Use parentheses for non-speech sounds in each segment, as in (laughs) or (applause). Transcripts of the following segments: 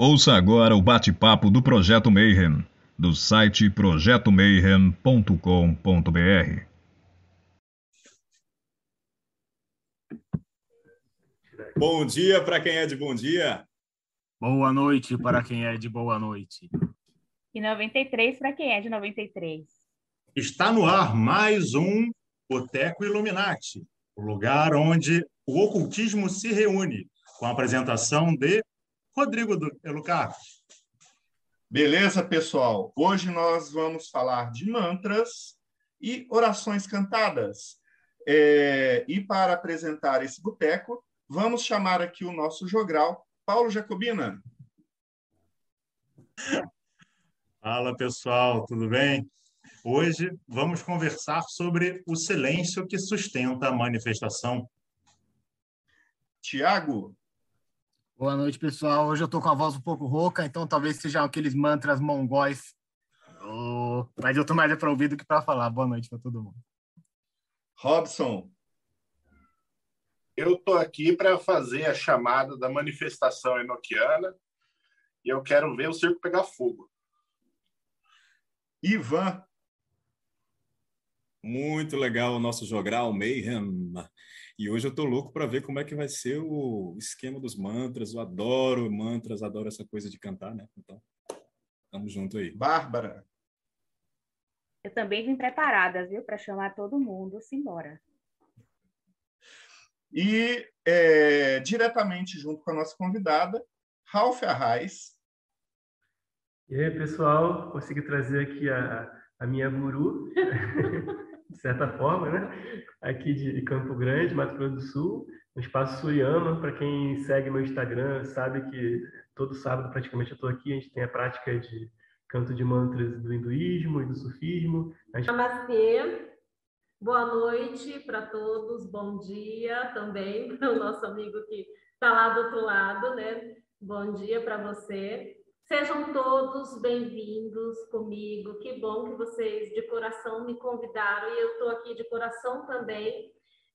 Ouça agora o bate-papo do Projeto Mayhem, do site projetomayhem.com.br. Bom dia para quem é de bom dia. Boa noite para quem é de boa noite. E 93 para quem é de 93. Está no ar mais um Boteco Illuminati, o lugar onde o ocultismo se reúne, com a apresentação de Rodrigo Elucar. Beleza, pessoal? Hoje nós vamos falar de mantras e orações cantadas. É... e para apresentar esse boteco, vamos chamar aqui o nosso jogral, Paulo Jacobina. Fala, pessoal, tudo bem? Hoje vamos conversar sobre o silêncio que sustenta a manifestação. Tiago. Boa noite, pessoal. Hoje eu estou com a voz um pouco rouca, então talvez sejam aqueles mantras mongóis. Oh, mas eu estou mais para ouvir do que para falar. Boa noite para todo mundo. Robson. Eu estou aqui para fazer a chamada da manifestação enoquiana e eu quero ver o circo pegar fogo. Ivan. Muito legal o nosso jogral Mayhem. E hoje eu tô louco para ver como é que vai ser o esquema dos mantras. Eu adoro mantras, adoro essa coisa de cantar, né? Então, tamo junto aí. Bárbara. Eu também vim preparada, viu, para chamar todo mundo, simbora. E é, diretamente junto com a nossa convidada, Ralph Arraes. E aí, pessoal, consegui trazer aqui a, a minha guru. (laughs) de certa forma, né? Aqui de Campo Grande, Mato Grosso do Sul, no Espaço Suriano. Para quem segue meu Instagram, sabe que todo sábado praticamente eu estou aqui. A gente tem a prática de canto de mantras do hinduísmo e do sufismo. Gente... Namastê, boa noite para todos, bom dia também (laughs) para o nosso amigo que está lá do outro lado, né? Bom dia para você. Sejam todos bem-vindos comigo. Que bom que vocês de coração me convidaram e eu estou aqui de coração também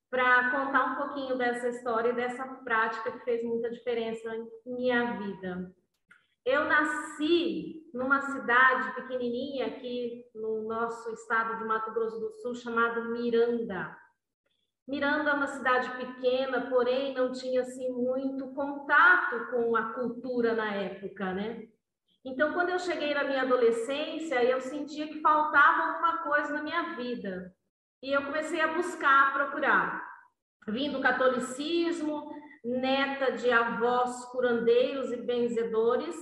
para contar um pouquinho dessa história e dessa prática que fez muita diferença em minha vida. Eu nasci numa cidade pequenininha aqui no nosso estado de Mato Grosso do Sul chamado Miranda. Miranda é uma cidade pequena, porém não tinha assim muito contato com a cultura na época, né? Então, quando eu cheguei na minha adolescência, eu sentia que faltava alguma coisa na minha vida. E eu comecei a buscar, a procurar. Vim do catolicismo, neta de avós curandeiros e benzedores.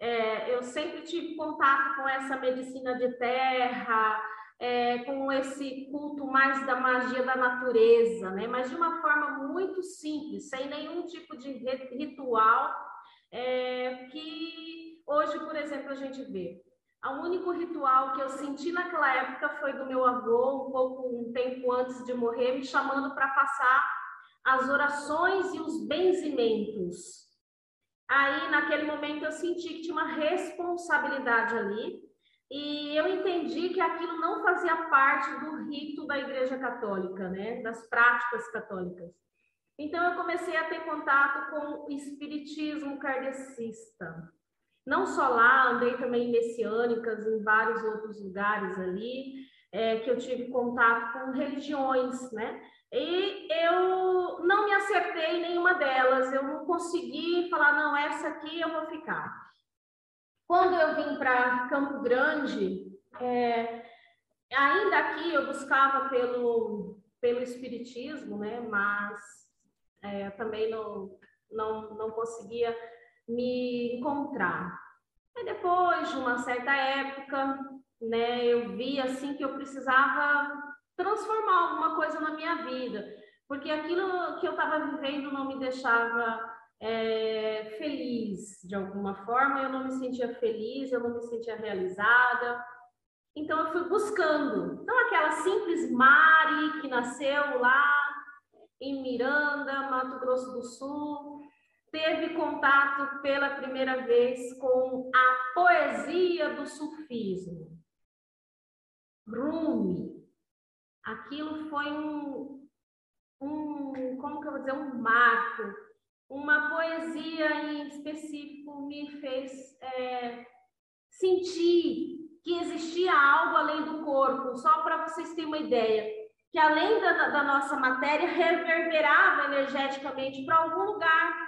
É, eu sempre tive contato com essa medicina de terra, é, com esse culto mais da magia da natureza, né? mas de uma forma muito simples, sem nenhum tipo de ritual é, que Hoje, por exemplo, a gente vê. O único ritual que eu senti naquela época foi do meu avô, um pouco um tempo antes de morrer, me chamando para passar as orações e os benzimentos. Aí, naquele momento, eu senti que tinha uma responsabilidade ali, e eu entendi que aquilo não fazia parte do rito da Igreja Católica, né? das práticas católicas. Então, eu comecei a ter contato com o espiritismo kardecista. Não só lá, andei também em messiânicas, em vários outros lugares ali, é, que eu tive contato com religiões, né? E eu não me acertei em nenhuma delas, eu não consegui falar, não, essa aqui eu vou ficar. Quando eu vim para Campo Grande, é, ainda aqui eu buscava pelo, pelo espiritismo, né? Mas é, também não, não, não conseguia me encontrar. E depois de uma certa época, né, eu vi assim que eu precisava transformar alguma coisa na minha vida, porque aquilo que eu estava vivendo não me deixava é, feliz de alguma forma, eu não me sentia feliz, eu não me sentia realizada. Então eu fui buscando. Então aquela simples Mari que nasceu lá em Miranda, Mato Grosso do Sul, teve contato pela primeira vez com a poesia do sufismo. Rumi. Aquilo foi um, um, como que eu vou dizer, um marco uma poesia em específico me fez é, sentir que existia algo além do corpo, só para vocês terem uma ideia, que além da, da nossa matéria reverberava energeticamente para algum lugar.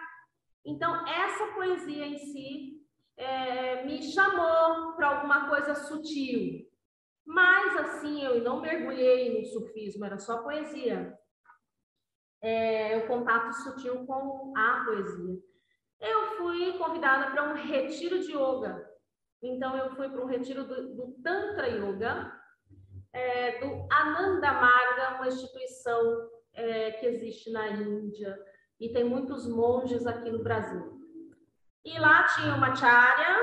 Então, essa poesia em si é, me chamou para alguma coisa sutil. Mas, assim, eu não mergulhei no sufismo, era só poesia. É, o contato sutil com a poesia. Eu fui convidada para um retiro de yoga então, eu fui para um retiro do, do Tantra Yoga, é, do Ananda Marga, uma instituição é, que existe na Índia, e tem muitos monges aqui no Brasil. E lá tinha uma acharya,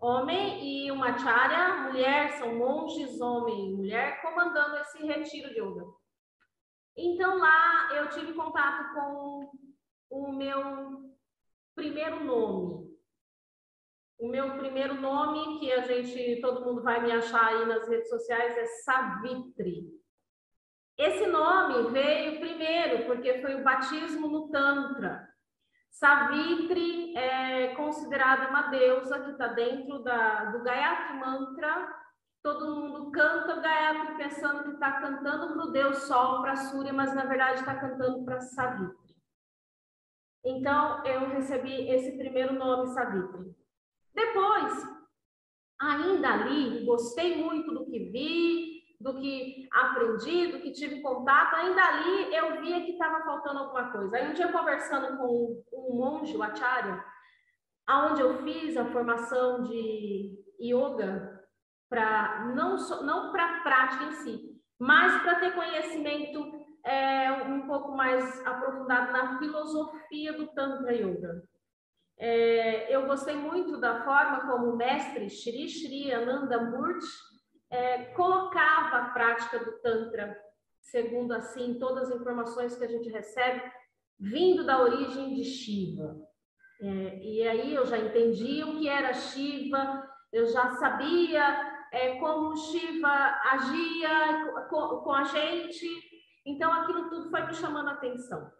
homem, e uma acharya, mulher, são monges, homem e mulher, comandando esse retiro de yoga. Então, lá eu tive contato com o meu primeiro nome, o meu primeiro nome, que a gente, todo mundo vai me achar aí nas redes sociais, é Savitri. Esse nome veio primeiro porque foi o batismo no Tantra. Savitri é considerada uma deusa que está dentro da, do Gayatri Mantra. Todo mundo canta o Gayatri pensando que está cantando para o Deus Sol, para Surya, mas na verdade está cantando para Savitri. Então, eu recebi esse primeiro nome, Savitri. Depois, ainda ali, gostei muito do que vi, do que aprendi, do que tive contato, ainda ali eu via que estava faltando alguma coisa. Aí um dia conversando com um monge, o Acharya, aonde eu fiz a formação de yoga para não não para prática em si, mas para ter conhecimento é, um pouco mais aprofundado na filosofia do Tantra Yoga. É, eu gostei muito da forma como o mestre Shri Shri Ananda Murti é, colocava a prática do Tantra, segundo assim todas as informações que a gente recebe, vindo da origem de Shiva. É, e aí eu já entendi o que era Shiva, eu já sabia é, como Shiva agia com, com a gente, então aquilo tudo foi me chamando a atenção.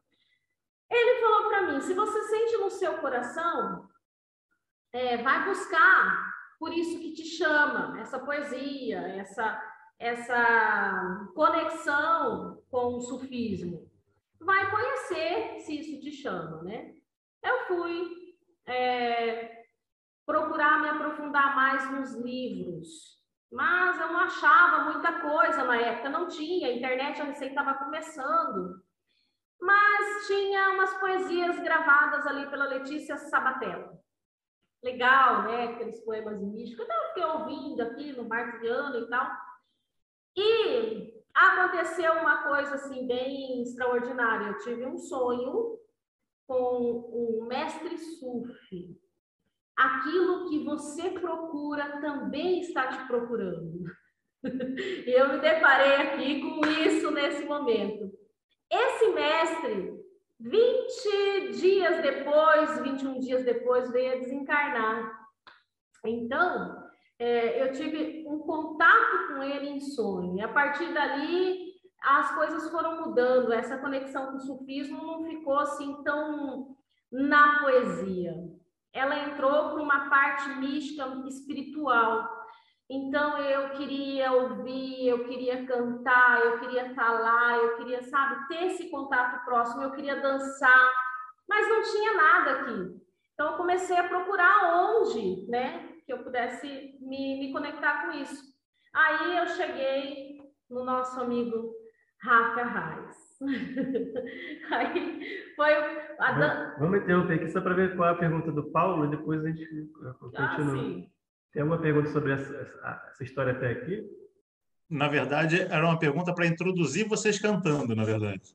Ele falou para mim: se você sente no seu coração, é, vai buscar por isso que te chama, essa poesia, essa, essa conexão com o sufismo. Vai conhecer se isso te chama, né? Eu fui é, procurar me aprofundar mais nos livros, mas eu não achava muita coisa na época, não tinha, a internet a recém estava começando mas tinha umas poesias gravadas ali pela Letícia Sabatella. Legal, né? Aqueles poemas místicos. Então, eu fiquei ouvindo aqui no Marciano e tal. E aconteceu uma coisa assim bem extraordinária. Eu tive um sonho com um mestre sufi. Aquilo que você procura também está te procurando. (laughs) e eu me deparei aqui com isso nesse momento. Esse mestre, 20 dias depois, 21 dias depois, veio a desencarnar. Então, é, eu tive um contato com ele em sonho. E a partir dali, as coisas foram mudando. Essa conexão com o sufismo não ficou assim tão na poesia. Ela entrou para uma parte mística, espiritual. Então eu queria ouvir, eu queria cantar, eu queria estar lá, eu queria, sabe, ter esse contato próximo, eu queria dançar, mas não tinha nada aqui. Então eu comecei a procurar onde, né, que eu pudesse me, me conectar com isso. Aí eu cheguei no nosso amigo Rafa Reis. (laughs) Aí foi. A... Vamos interromper aqui só para ver qual é a pergunta do Paulo e depois a gente ah, continua. Ah, sim. Tem alguma pergunta sobre essa, essa história até aqui? Na verdade, era uma pergunta para introduzir vocês cantando, na verdade.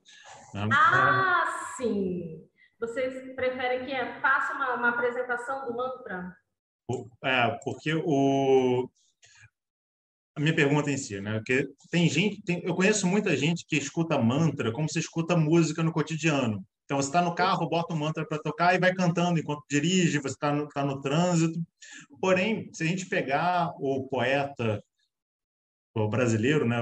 Ah, sim! Vocês preferem que eu faça uma, uma apresentação do mantra? É, porque o, a minha pergunta em si, né? Porque tem gente, tem, eu conheço muita gente que escuta mantra como se escuta música no cotidiano. Então, você está no carro, bota um mantra para tocar e vai cantando enquanto dirige, você está no, tá no trânsito. Porém, se a gente pegar o poeta o brasileiro, né,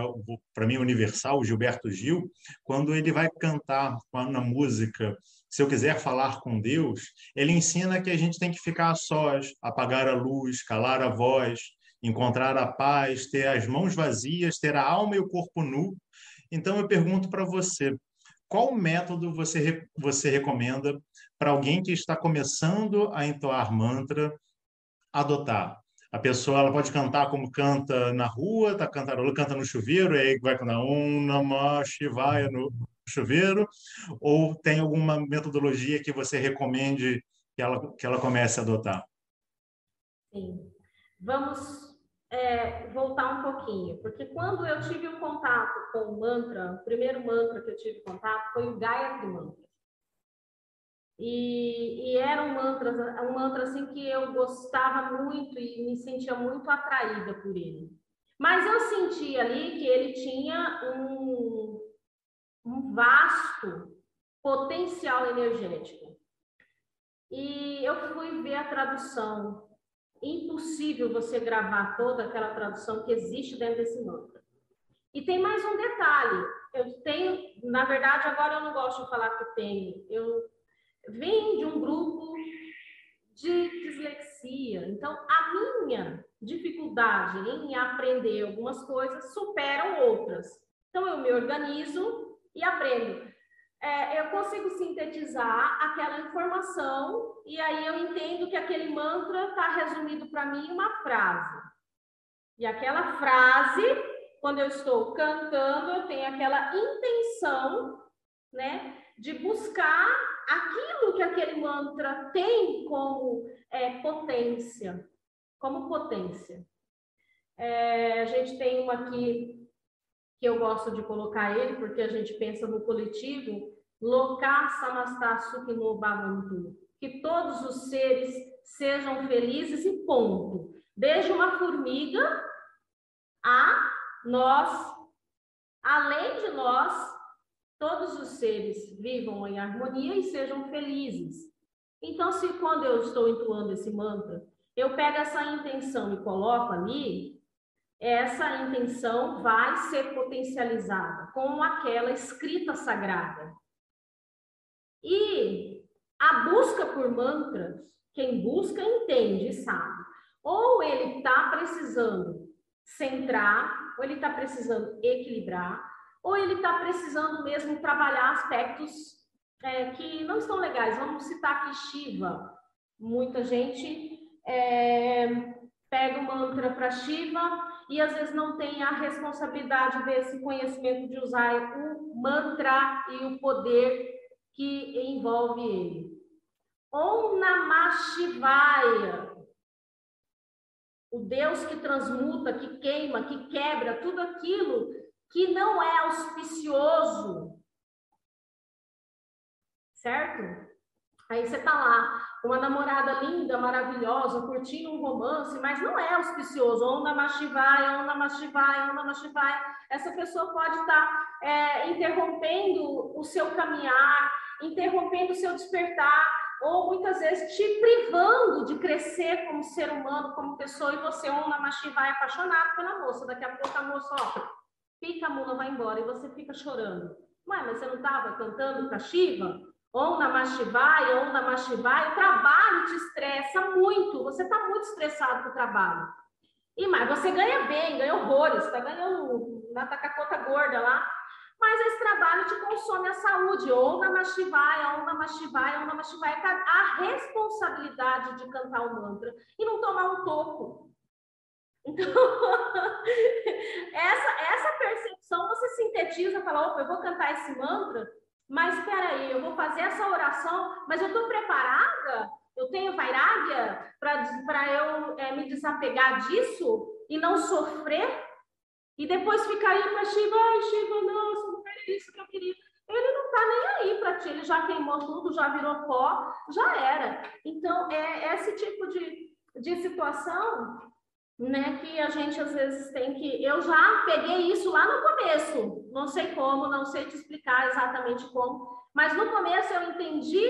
para mim universal, Gilberto Gil, quando ele vai cantar na música se eu quiser falar com Deus, ele ensina que a gente tem que ficar a sós, apagar a luz, calar a voz, encontrar a paz, ter as mãos vazias, ter a alma e o corpo nu. Então eu pergunto para você, qual método você, você recomenda para alguém que está começando a entoar mantra adotar? A pessoa ela pode cantar como canta na rua, tá cantarolando, canta no chuveiro, e aí vai cantar um Namah no chuveiro, ou tem alguma metodologia que você recomende que ela, que ela comece a adotar? Sim. Vamos é, voltar um pouquinho, porque quando eu tive um contato com o mantra, o primeiro mantra que eu tive contato foi o Gayatri Mantra. E, e, era um mantra, um mantra assim que eu gostava muito e me sentia muito atraída por ele. Mas eu senti ali que ele tinha um, um vasto potencial energético. E eu fui ver a tradução. Impossível você gravar toda aquela tradução que existe dentro desse mantra. E tem mais um detalhe. Eu tenho, na verdade, agora eu não gosto de falar que tenho. Eu vem de um grupo de dislexia. Então, a minha dificuldade em aprender algumas coisas superam outras. Então, eu me organizo e aprendo. É, eu consigo sintetizar aquela informação e aí eu entendo que aquele mantra está resumido para mim em uma frase. E aquela frase, quando eu estou cantando, eu tenho aquela intenção, né, de buscar aquilo que aquele mantra tem como é, potência, como potência. É, a gente tem uma aqui que eu gosto de colocar ele, porque a gente pensa no coletivo, que todos os seres sejam felizes e ponto. Desde uma formiga a nós, além de nós, todos os seres vivam em harmonia e sejam felizes. Então, se quando eu estou entoando esse mantra, eu pego essa intenção e coloco ali, essa intenção vai ser potencializada com aquela escrita sagrada. E a busca por mantras, quem busca entende sabe. Ou ele está precisando centrar, ou ele está precisando equilibrar, ou ele está precisando mesmo trabalhar aspectos é, que não estão legais. Vamos citar aqui Shiva. Muita gente é, pega o mantra para Shiva e às vezes não tem a responsabilidade desse conhecimento de usar o mantra e o poder que envolve ele. Om Namah Shivaya, o Deus que transmuta, que queima, que quebra tudo aquilo que não é auspicioso, certo? Aí você tá lá, uma namorada linda, maravilhosa, curtindo um romance, mas não é auspicioso. Onda Mashivai, onda Mashivai, onda Mashivai. Essa pessoa pode estar tá, é, interrompendo o seu caminhar, interrompendo o seu despertar, ou muitas vezes te privando de crescer como ser humano, como pessoa, e você, onda Mashivai, apaixonado pela moça. Daqui a pouco a moça, ó, pica a mula, vai embora, e você fica chorando. Ué, mas você não estava cantando para Shiva? Ou na Mashivai, ou na Mashivai, o trabalho te estressa muito, você está muito estressado com o trabalho. E mais, você ganha bem, ganha horrores, está ganhando na tacacota gorda lá, mas esse trabalho te consome a saúde, ou na Mashivai, ou na Mashivai, ou na Mashivai, tá a responsabilidade de cantar o mantra e não tomar um toco. Então, (laughs) essa, essa percepção você sintetiza, fala, opa, eu vou cantar esse mantra, mas espera aí, eu vou fazer essa oração, mas eu estou preparada? Eu tenho vairagya para eu é, me desapegar disso e não sofrer? E depois ficar aí para Shiva, ai Shiva, nossa, não era isso que eu queria. Ele não está nem aí para ti, ele já queimou tudo, já virou pó, já era. Então, é esse tipo de, de situação né, que a gente às vezes tem que. Eu já peguei isso lá no começo, não sei como, não sei te explicar exatamente como, mas no começo eu entendi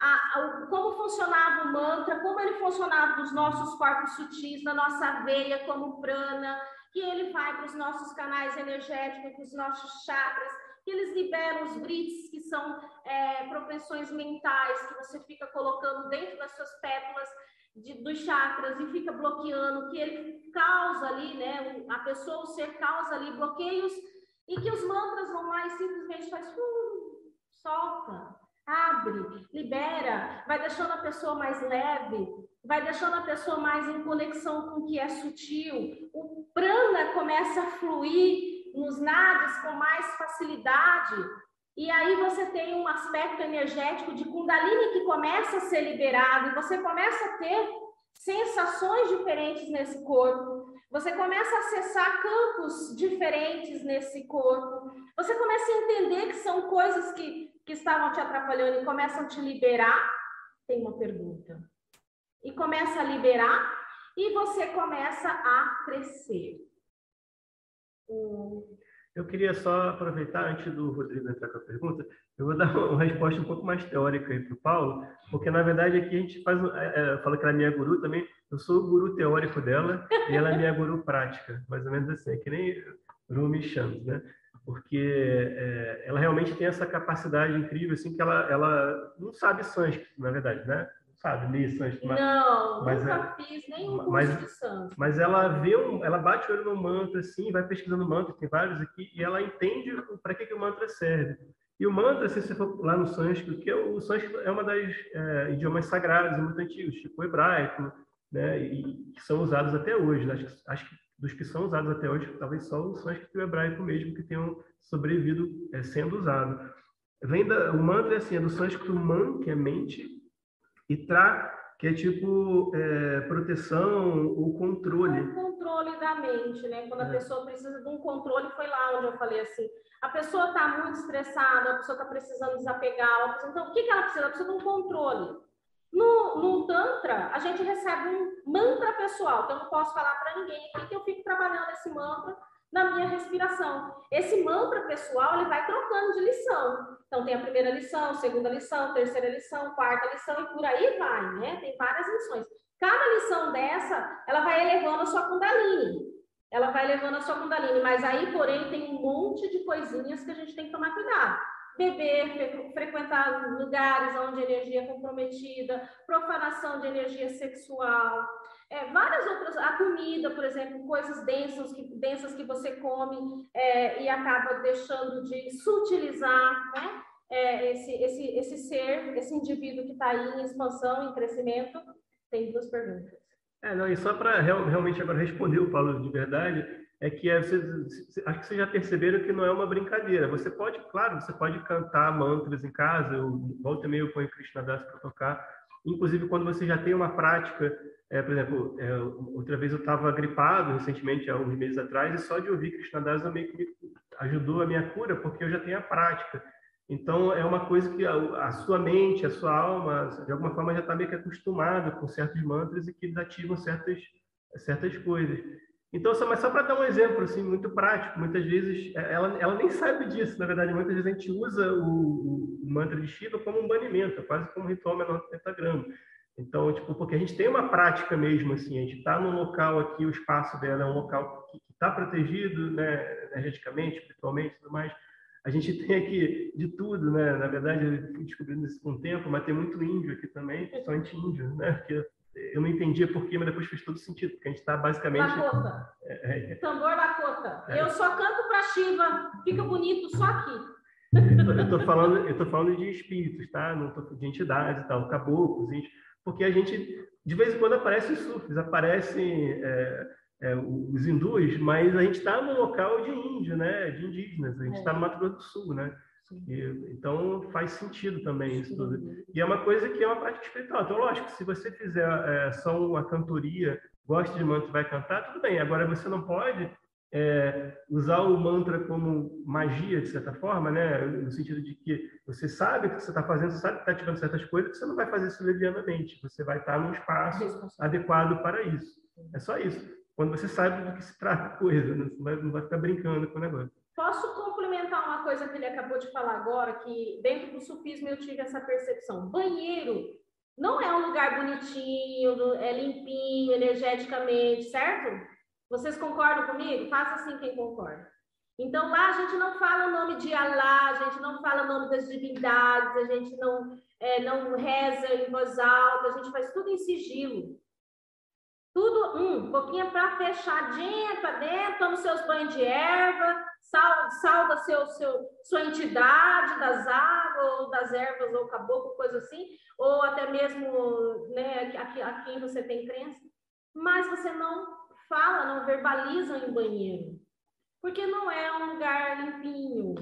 a, a, como funcionava o mantra, como ele funcionava nos nossos corpos sutis, na nossa veia, como prana, que ele vai para os nossos canais energéticos, para os nossos chakras, que eles liberam os brits, que são é, propensões mentais que você fica colocando dentro das suas pétalas de, dos chakras e fica bloqueando, que ele causa ali, né? A pessoa, o ser causa ali bloqueios e que os mantras vão lá e simplesmente faz uh, solta, abre, libera, vai deixando a pessoa mais leve, vai deixando a pessoa mais em conexão com o que é sutil. O prana começa a fluir nos nadis com mais facilidade. E aí você tem um aspecto energético de Kundalini que começa a ser liberado, e você começa a ter sensações diferentes nesse corpo. Você começa a acessar campos diferentes nesse corpo. Você começa a entender que são coisas que, que estavam te atrapalhando e começam a te liberar. Tem uma pergunta e começa a liberar e você começa a crescer. Eu queria só aproveitar, antes do Rodrigo entrar com a pergunta, eu vou dar uma resposta um pouco mais teórica aí para o Paulo, porque na verdade aqui a gente faz, é, é, fala que ela é minha guru também, eu sou o guru teórico dela e ela é minha guru prática, mais ou menos assim, é que nem Rumi Shams, né? Porque é, ela realmente tem essa capacidade incrível, assim, que ela, ela não sabe sânscrito, na verdade, né? Sabe, ler sânscrito. Não, mas nunca é, fiz nenhum curso mas, de. Mas ela vê, um, ela bate o olho no mantra, assim, vai pesquisando mantra, tem vários aqui, e ela entende para que, que o mantra serve. E o mantra, se você for lá no sânscrito, que é o sânscrito é uma das é, idiomas sagrados e muito antigos, tipo o hebraico, né, e que são usados até hoje. Né? Acho, que, acho que dos que são usados até hoje, talvez só o sânscrito e o hebraico mesmo que tenham sobrevivido é, sendo usado. Vem da, o mantra é assim, é do sânscrito man, que é mente, e tra, que é tipo é, proteção ou controle. O controle da mente, né? Quando é. a pessoa precisa de um controle, foi lá onde eu falei assim. A pessoa está muito estressada, a pessoa está precisando desapegar. Pessoa... Então, o que, que ela precisa? Ela precisa de um controle. No, no Tantra, a gente recebe um mantra pessoal, então eu não posso falar para ninguém aqui que eu fico trabalhando esse mantra na minha respiração. Esse mantra pessoal, ele vai trocando de lição. Então, tem a primeira lição, segunda lição, terceira lição, quarta lição, e por aí vai, né? Tem várias lições. Cada lição dessa, ela vai elevando a sua Kundalini. Ela vai elevando a sua Kundalini, mas aí, porém, tem um monte de coisinhas que a gente tem que tomar cuidado beber, frequentar lugares onde energia é comprometida, profanação de energia sexual, é, várias outras, a comida, por exemplo, coisas densas que, densas que você come é, e acaba deixando de sutilizar, né? É, esse, esse, esse ser, esse indivíduo que está aí em expansão, em crescimento, tem duas perguntas. É, não, e só para real, realmente agora responder o Paulo de verdade, é que é, você, acho que vocês já perceberam que não é uma brincadeira. Você pode, claro, você pode cantar mantras em casa, eu volta e eu ponho Krishna Das para tocar. Inclusive, quando você já tem uma prática, é, por exemplo, é, outra vez eu estava gripado recentemente, há uns meses atrás, e só de ouvir Krishna meio que me ajudou a minha cura, porque eu já tenho a prática. Então, é uma coisa que a, a sua mente, a sua alma, de alguma forma já está meio que acostumada com certos mantras e que desativam certas, certas coisas. Então, só, mas só para dar um exemplo assim muito prático, muitas vezes é, ela, ela nem sabe disso, na verdade, muitas vezes a gente usa o, o mantra de Shiva como um banimento, quase como um ritual menor do pentagrama. Então, tipo, porque a gente tem uma prática mesmo, assim, a gente está num local aqui, o espaço dela é um local que está protegido, né, energeticamente, espiritualmente, tudo mais. A gente (laughs) tem aqui de tudo, né? Na verdade, eu fui descobrindo isso com o tempo, mas tem muito índio aqui também, principalmente índio, né? Porque eu não entendia por quê, mas depois fez todo sentido, porque a gente está basicamente. Lakota. É, é, Tambor Lakota. É. Eu só canto para Shiva, fica bonito só aqui. Eu estou falando, eu tô falando de espíritos, tá? Não tô de entidades e tal, caboclos, porque a gente, de vez em quando, aparece os sufis, aparecem é, é, os hindus, mas a gente está no local de índio, né? De indígenas, a gente está no Mato Grosso do Sul, né? E, então faz sentido também isso tudo. E é uma coisa que é uma prática espiritual. Então, lógico, se você fizer é, só uma cantoria, gosta de mantra e vai cantar, tudo bem. Agora você não pode é, usar o mantra como magia, de certa forma, né? no sentido de que você sabe o que você está fazendo, você sabe que está ativando certas coisas, que você não vai fazer isso levianamente. Você vai estar num espaço adequado para isso. É só isso. Quando você sabe do que se trata a coisa, né? você não vai ficar brincando com o negócio. Posso complementar uma coisa que ele acabou de falar agora, que dentro do sufismo eu tive essa percepção. Banheiro não é um lugar bonitinho, é limpinho, energeticamente, certo? Vocês concordam comigo? Faça assim quem concorda. Então, lá a gente não fala o nome de Alá, a gente não fala o nome das divindades, a gente não, é, não reza em voz alta, a gente faz tudo em sigilo. Tudo, um, pouquinho para fechadinha para dentro, toma seus banhos de erva, salva, salva seu, seu, sua entidade das águas, ou das ervas, ou caboclo, coisa assim, ou até mesmo né, quem você tem crença, mas você não fala, não verbaliza em banheiro porque não é um lugar limpinho.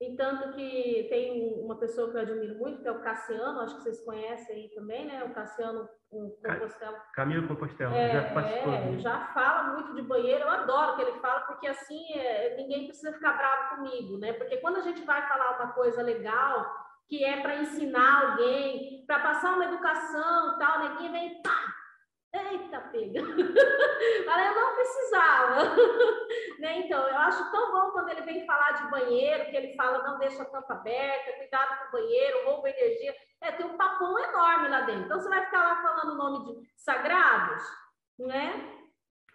E tanto que tem uma pessoa que eu admiro muito, que é o Cassiano, acho que vocês conhecem aí também, né? O Cassiano Compostela. Camilo Compostela, é, já participou. É, já fala muito de banheiro, eu adoro que ele fala, porque assim é, ninguém precisa ficar bravo comigo, né? Porque quando a gente vai falar uma coisa legal, que é para ensinar alguém, para passar uma educação e tal, ninguém vem, pá, Eita, pega! (laughs) Mas eu não precisava. (laughs) né? Então, eu acho tão bom quando ele vem falar de banheiro, que ele fala, não deixa a tampa aberta, cuidado com o banheiro, rouba energia. É, tem um papão enorme lá dentro. Então, você vai ficar lá falando o nome de sagrados, né?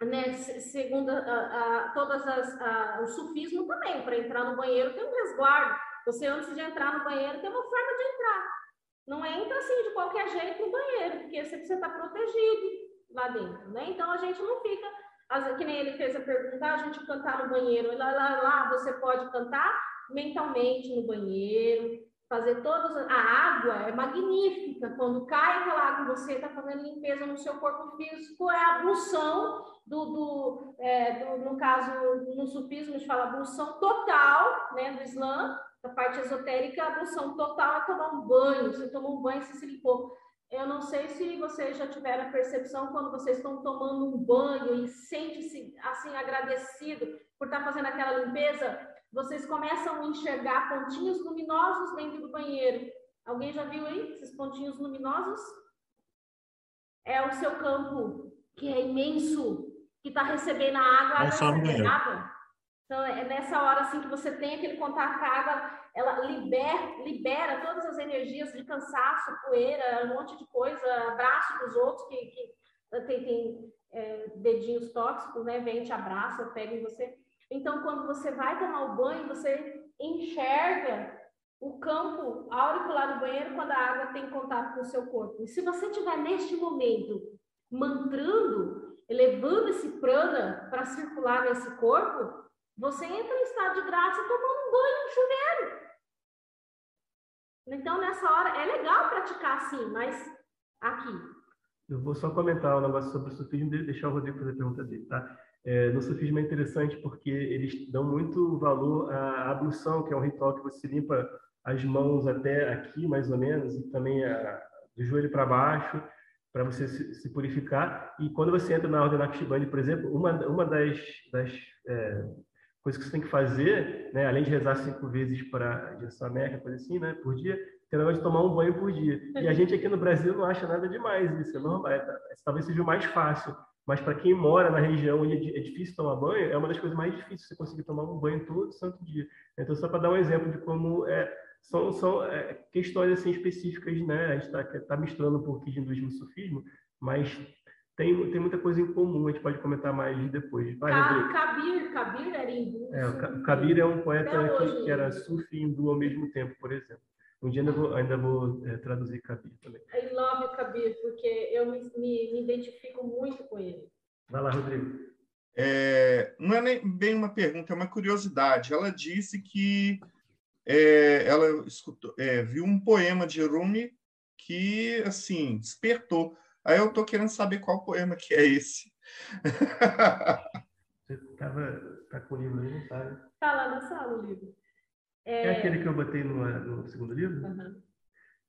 né? Segundo a, a, todas as, a, o sufismo também, para entrar no banheiro tem um resguardo. Você, antes de entrar no banheiro, tem uma forma de entrar. Não entra assim de qualquer jeito no banheiro, porque você precisa estar protegido lá dentro, né? Então a gente não fica, que nem ele fez a pergunta, a gente cantar no banheiro, lá, lá, lá você pode cantar mentalmente no banheiro, fazer todas. A água é magnífica, quando cai aquela água, você está fazendo limpeza no seu corpo físico, é a ablução do, do, é, do, no caso, no sufismo, a gente fala ablução total, né, do Islã, da parte esotérica, a ablução total é tomar um banho, você toma um banho, você se limpou. Eu não sei se vocês já tiveram a percepção quando vocês estão tomando um banho e sente-se assim agradecido por estar fazendo aquela limpeza, vocês começam a enxergar pontinhos luminosos dentro do banheiro. Alguém já viu aí esses pontinhos luminosos? É o seu campo que é imenso, que está recebendo a água, é no água. Então é nessa hora assim que você tem aquele contato com a água ela libera, libera todas as energias de cansaço, poeira, um monte de coisa, abraço dos outros que, que tem, tem é, dedinhos tóxicos, né? Vem, te abraça, pega em você. Então, quando você vai tomar o banho, você enxerga o campo áurico lá no banheiro quando a água tem contato com o seu corpo. E se você estiver neste momento mantrando, elevando esse prana para circular nesse corpo, você entra em estado de graça tomando um banho no chuveiro. Então, nessa hora, é legal praticar assim, mas aqui. Eu vou só comentar um negócio sobre o sufismo e deixar o Rodrigo fazer a pergunta dele, tá? É, no sufismo é interessante porque eles dão muito valor à ablução, que é um ritual que você limpa as mãos até aqui, mais ou menos, e também a, do joelho para baixo, para você se, se, purificar. E quando você entra na ordem Naqshbandi, por exemplo, uma, uma das, das é, coisa que você tem que fazer, né, além de rezar cinco vezes para a Meca, coisa assim, né, por dia, tem negócio de tomar um banho por dia. E a gente aqui no Brasil não acha nada demais isso, é normal, é, talvez seja o mais fácil. Mas para quem mora na região onde é, é difícil tomar banho, é uma das coisas mais difíceis você conseguir tomar um banho todo santo dia. Então, só para dar um exemplo de como é, são, são é, questões assim específicas, né? A gente está tá misturando um pouquinho de hinduísmo e sufismo, mas tem, tem muita coisa em comum, a gente pode comentar mais depois. Vai, Ka Kabir, Kabir era hindu. É, o Kabir é um poeta que, que, era sufi e hindu ao mesmo tempo, por exemplo. Um dia ainda vou, ainda vou é, traduzir Kabir também. I love o Kabir, porque eu me, me, me, identifico muito com ele. Vai lá, Rodrigo. É, não é nem bem uma pergunta, é uma curiosidade. Ela disse que é, ela escutou, é, viu um poema de Rumi que, assim, despertou Aí eu tô querendo saber qual poema que é esse. (laughs) Você tava, tá com o livro aí, não tá? Tá lá na sala o livro. É, é aquele que eu botei no, no segundo livro? Uhum.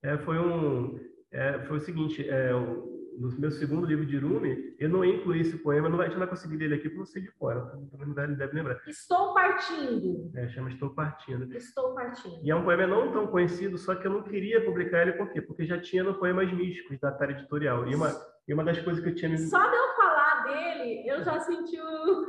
É, foi um... É, foi o seguinte, é, no meu segundo livro de Rumi, eu não incluí esse poema, não vai, a gente não vai conseguir ler ele aqui porque você de fora, também não deve, deve lembrar. Estou partindo. É, chama Estou Partindo. Estou partindo. E é um poema não tão conhecido, só que eu não queria publicar ele por quê? Porque já tinha no Poemas Místicos da Tara Editorial. E uma, e uma das coisas que eu tinha... Só de eu falar dele, eu já senti o...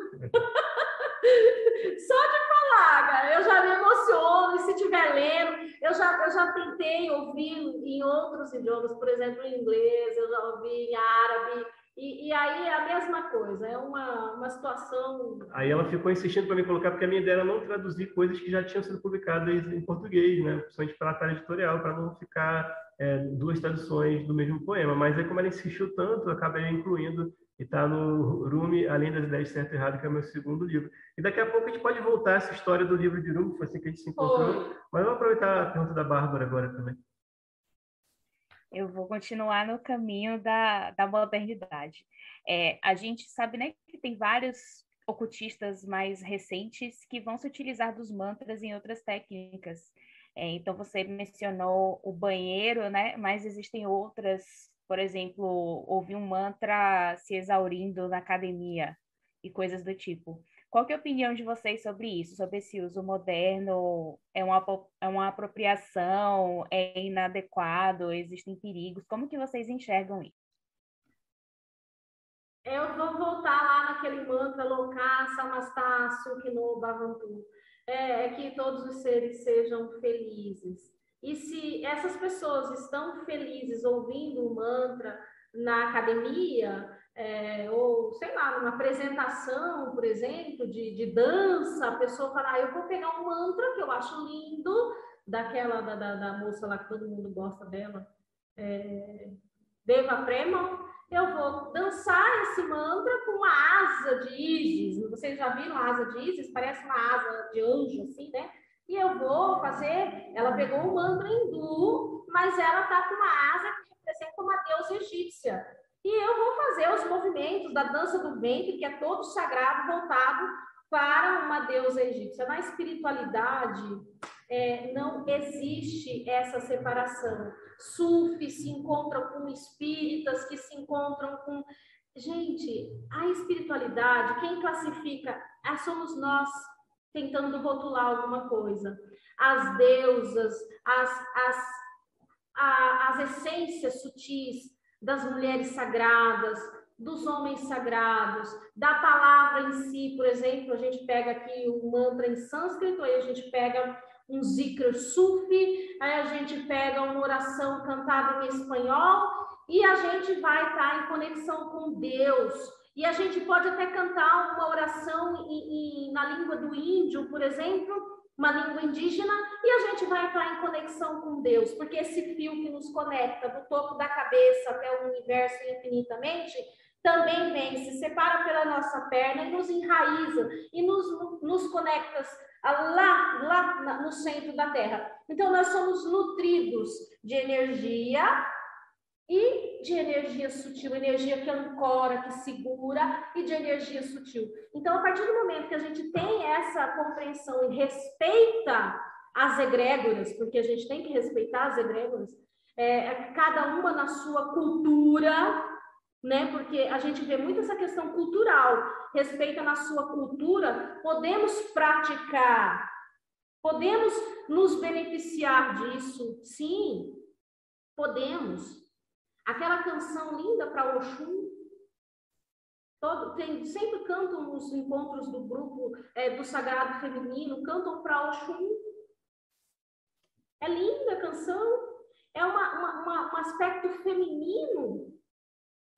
Só de falar, cara, eu já me emociono, e se estiver lendo, eu já, eu já tentei ouvir em outros idiomas, por exemplo, em inglês, eu já ouvi em árabe, e, E, aí é a mesma coisa, é uma, uma situação. Aí ela ficou insistindo para me colocar, porque a minha ideia era não traduzir coisas que já tinham sido publicadas em português, né? Principalmente para a área editorial, para não ficar é, duas traduções do mesmo poema. Mas aí, como ela insistiu tanto, eu acabei incluindo e está no Rumi, Além das Ideias Certo e Errado, que é o meu segundo livro. E daqui a pouco a gente pode voltar a essa história do livro de Rumi, que foi assim que a gente se encontrou. Mas vamos aproveitar a pergunta da Bárbara agora também. Eu vou continuar no caminho da, da modernidade. É, a gente sabe né, que tem vários ocultistas mais recentes que vão se utilizar dos mantras em outras técnicas. É, então, você mencionou o banheiro, né? mas existem outras por exemplo, ouvir um mantra se exaurindo na academia e coisas do tipo. Qual é a opinião de vocês sobre isso, sobre esse uso moderno? É uma, é uma apropriação? É inadequado? Existem perigos? Como que vocês enxergam isso? Eu vou voltar lá naquele mantra Loka Samasta Sukhino Bhavantu. É, é que todos os seres sejam felizes. E se essas pessoas estão felizes ouvindo o mantra na academia, é, ou sei lá, numa apresentação, por exemplo, de, de dança, a pessoa fala, ah, eu vou pegar um mantra que eu acho lindo, daquela da, da, da moça lá que todo mundo gosta dela, é, Deva Prema, eu vou dançar esse mantra com uma asa de Isis. Vocês já viram a asa de Isis? Parece uma asa de anjo, assim, né? E eu vou fazer. Ela pegou o mantra hindu, mas ela está com uma asa que representa uma deusa egípcia. E eu vou fazer os movimentos da dança do ventre, que é todo sagrado, voltado para uma deusa egípcia. Na espiritualidade, é, não existe essa separação. Sufis se encontram com espíritas que se encontram com. Gente, a espiritualidade, quem classifica, ah, somos nós tentando rotular alguma coisa. As deusas, as, as, a, as essências sutis das mulheres sagradas, dos homens sagrados, da palavra em si, por exemplo, a gente pega aqui o mantra em sânscrito, aí a gente pega um zikr sufi, aí a gente pega uma oração cantada em espanhol e a gente vai estar em conexão com Deus, e a gente pode até cantar uma oração em, em, na língua do índio, por exemplo, uma língua indígena, e a gente vai entrar em conexão com Deus, porque esse fio que nos conecta do topo da cabeça até o universo infinitamente também vem, se separa pela nossa perna e nos enraiza e nos, nos conecta lá, lá no centro da Terra. Então, nós somos nutridos de energia e de energia sutil, energia que ancora, que segura e de energia sutil. Então, a partir do momento que a gente tem essa compreensão e respeita as egrégoras, porque a gente tem que respeitar as egrégoras, é, cada uma na sua cultura, né? Porque a gente vê muito essa questão cultural, respeita na sua cultura, podemos praticar, podemos nos beneficiar disso, sim, podemos. Aquela canção linda para Oxum, todo, tem, sempre cantam nos encontros do grupo é, do Sagrado Feminino, cantam para Oxum. É linda a canção, é uma, uma, uma, um aspecto feminino.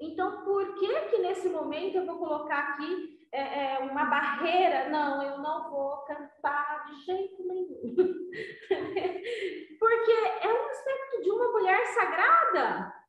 Então, por que que nesse momento eu vou colocar aqui é, é, uma barreira? Não, eu não vou cantar de jeito nenhum. (laughs) Porque é um aspecto de uma mulher sagrada.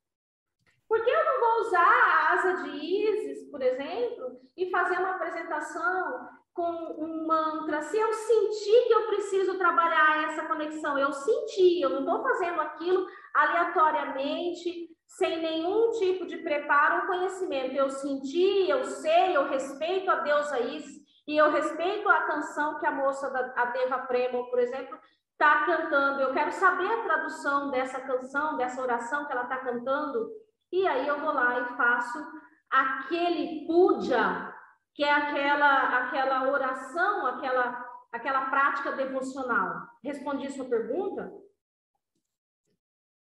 Por que eu não vou usar a asa de Isis, por exemplo, e fazer uma apresentação com um mantra? Se eu sentir que eu preciso trabalhar essa conexão, eu senti, eu não estou fazendo aquilo aleatoriamente, sem nenhum tipo de preparo ou conhecimento. Eu senti, eu sei, eu respeito a deusa Isis e eu respeito a canção que a moça da a Deva Premo, por exemplo, está cantando. Eu quero saber a tradução dessa canção, dessa oração que ela está cantando. E aí eu vou lá e faço aquele puja, que é aquela, aquela oração, aquela, aquela prática devocional. Respondi sua pergunta?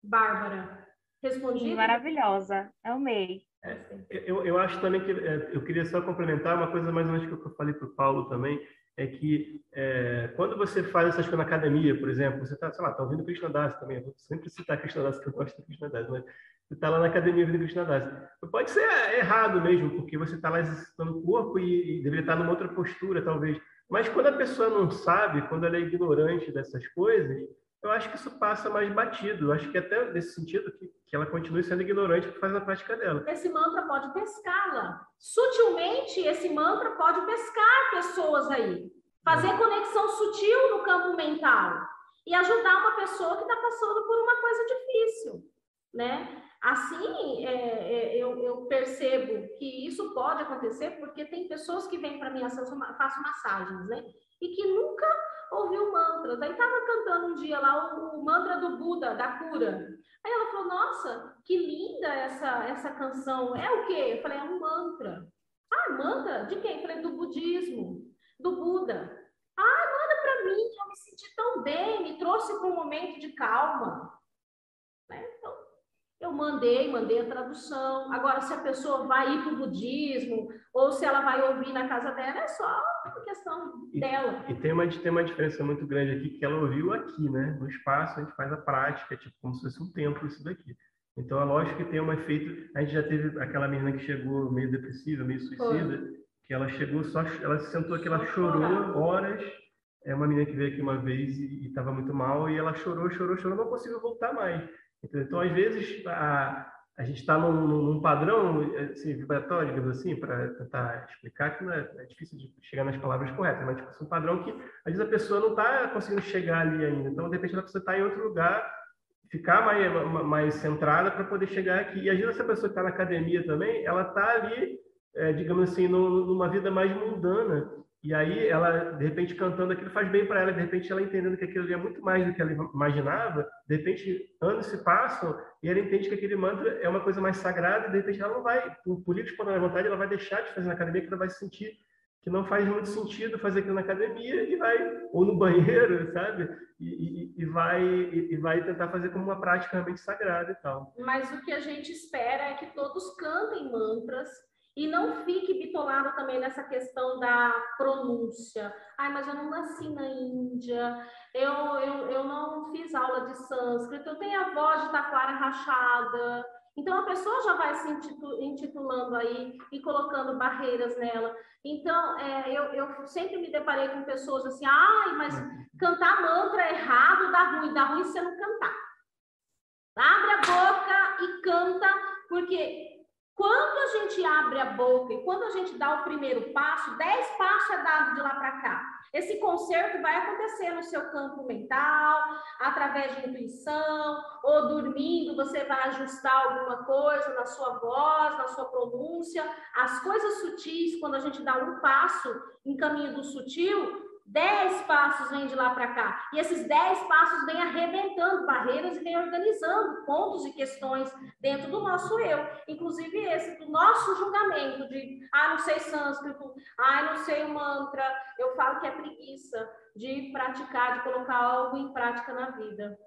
Bárbara, respondi? Maravilhosa, amei. É, eu, eu acho também que é, eu queria só complementar uma coisa mais ou menos que eu falei para o Paulo também, é que é, quando você faz essas coisas na academia, por exemplo, você está, sei lá, está ouvindo Krishna Das também, eu vou sempre citar Krishna Das, que eu gosto de Krishna Das, mas você está lá na Academia Vida Cristina Das. Pode ser errado mesmo, porque você está lá exercitando o corpo e, e deveria estar numa outra postura, talvez. Mas quando a pessoa não sabe, quando ela é ignorante dessas coisas, eu acho que isso passa mais batido. Eu acho que até nesse sentido que, que ela continue sendo ignorante que faz a prática dela. Esse mantra pode pescá-la. Sutilmente, esse mantra pode pescar pessoas aí. Fazer é. conexão sutil no campo mental. E ajudar uma pessoa que está passando por uma coisa difícil, né? Assim, é, é, eu, eu, percebo que isso pode acontecer porque tem pessoas que vêm para mim, faço massagens, né? E que nunca ouviu mantras. Aí estava cantando um dia lá o, o, mantra do Buda, da cura. Aí ela falou, nossa, que linda essa, essa canção. É o quê? Eu falei, é um mantra. Ah, mantra? De quem? Eu falei, do budismo, do Buda. Ah, manda para mim, eu me senti tão bem, me trouxe para um momento de calma. Né? Então, eu mandei, mandei a tradução. Agora, se a pessoa vai ir para o budismo ou se ela vai ouvir na casa dela, é só uma questão e, dela. E tem uma, tem uma diferença muito grande aqui, que ela ouviu aqui, né? No espaço, a gente faz a prática, tipo, como se fosse um templo isso daqui. Então, é lógico que tem um efeito... A gente já teve aquela menina que chegou meio depressiva, meio suicida, Foi. que ela chegou só... Ela se sentou aqui, ela chorou horas... É uma menina que veio aqui uma vez e estava muito mal, e ela chorou, chorou, chorou, não conseguiu voltar mais. Então, às vezes, a, a gente está num, num, padrão assim, vibratório, digamos assim, para tentar explicar que é, é, difícil de chegar nas palavras corretas, mas tipo, assim, um padrão que, às vezes, a pessoa não está conseguindo chegar ali ainda. Então, de repente, ela precisa estar tá em outro lugar, ficar mais, mais centrada para poder chegar aqui. E, às vezes, essa pessoa que está na academia também, ela está ali, é, digamos assim, numa vida mais mundana. E aí ela, de repente, cantando aquilo faz bem para ela, de repente ela entendendo que aquilo é muito mais do que ela imaginava, de repente anos se passam e ela entende que aquele mantra é uma coisa mais sagrada, e de repente ela não vai, por política espontânea vontade, ela vai deixar de fazer na academia, que ela vai sentir que não faz muito sentido fazer aquilo na academia e vai, ou no banheiro, (laughs) sabe? E, e, e vai, e, e, vai tentar fazer como uma prática realmente sagrada e tal. Mas o que a gente espera é que todos cantem mantras e não fique bitolado também nessa questão da pronúncia. Ai, mas eu não nasci na Índia, eu, eu, eu não fiz aula de sânscrito, eu tenho a voz de taquara rachada. Então, a pessoa já vai se intitulando aí e colocando barreiras nela. Então, é, eu, eu sempre me deparei com pessoas assim, ai, mas cantar mantra é errado dá ruim, dá ruim se você não cantar. Abre a boca e canta, porque quando a gente abre a boca e quando a gente dá o primeiro passo, dez passos é dado de lá para cá. Esse conserto vai acontecer no seu campo mental, através de intuição, ou dormindo, você vai ajustar alguma coisa na sua voz, na sua pronúncia. As coisas sutis, quando a gente dá um passo em caminho do sutil, Dez passos vêm de lá para cá. E esses dez passos vêm arrebentando barreiras e vêm organizando pontos e questões dentro do nosso eu. Inclusive esse, do nosso julgamento de, ah, não sei sânscrito, ah, não sei o mantra. Eu falo que é preguiça de praticar, de colocar algo em prática na vida.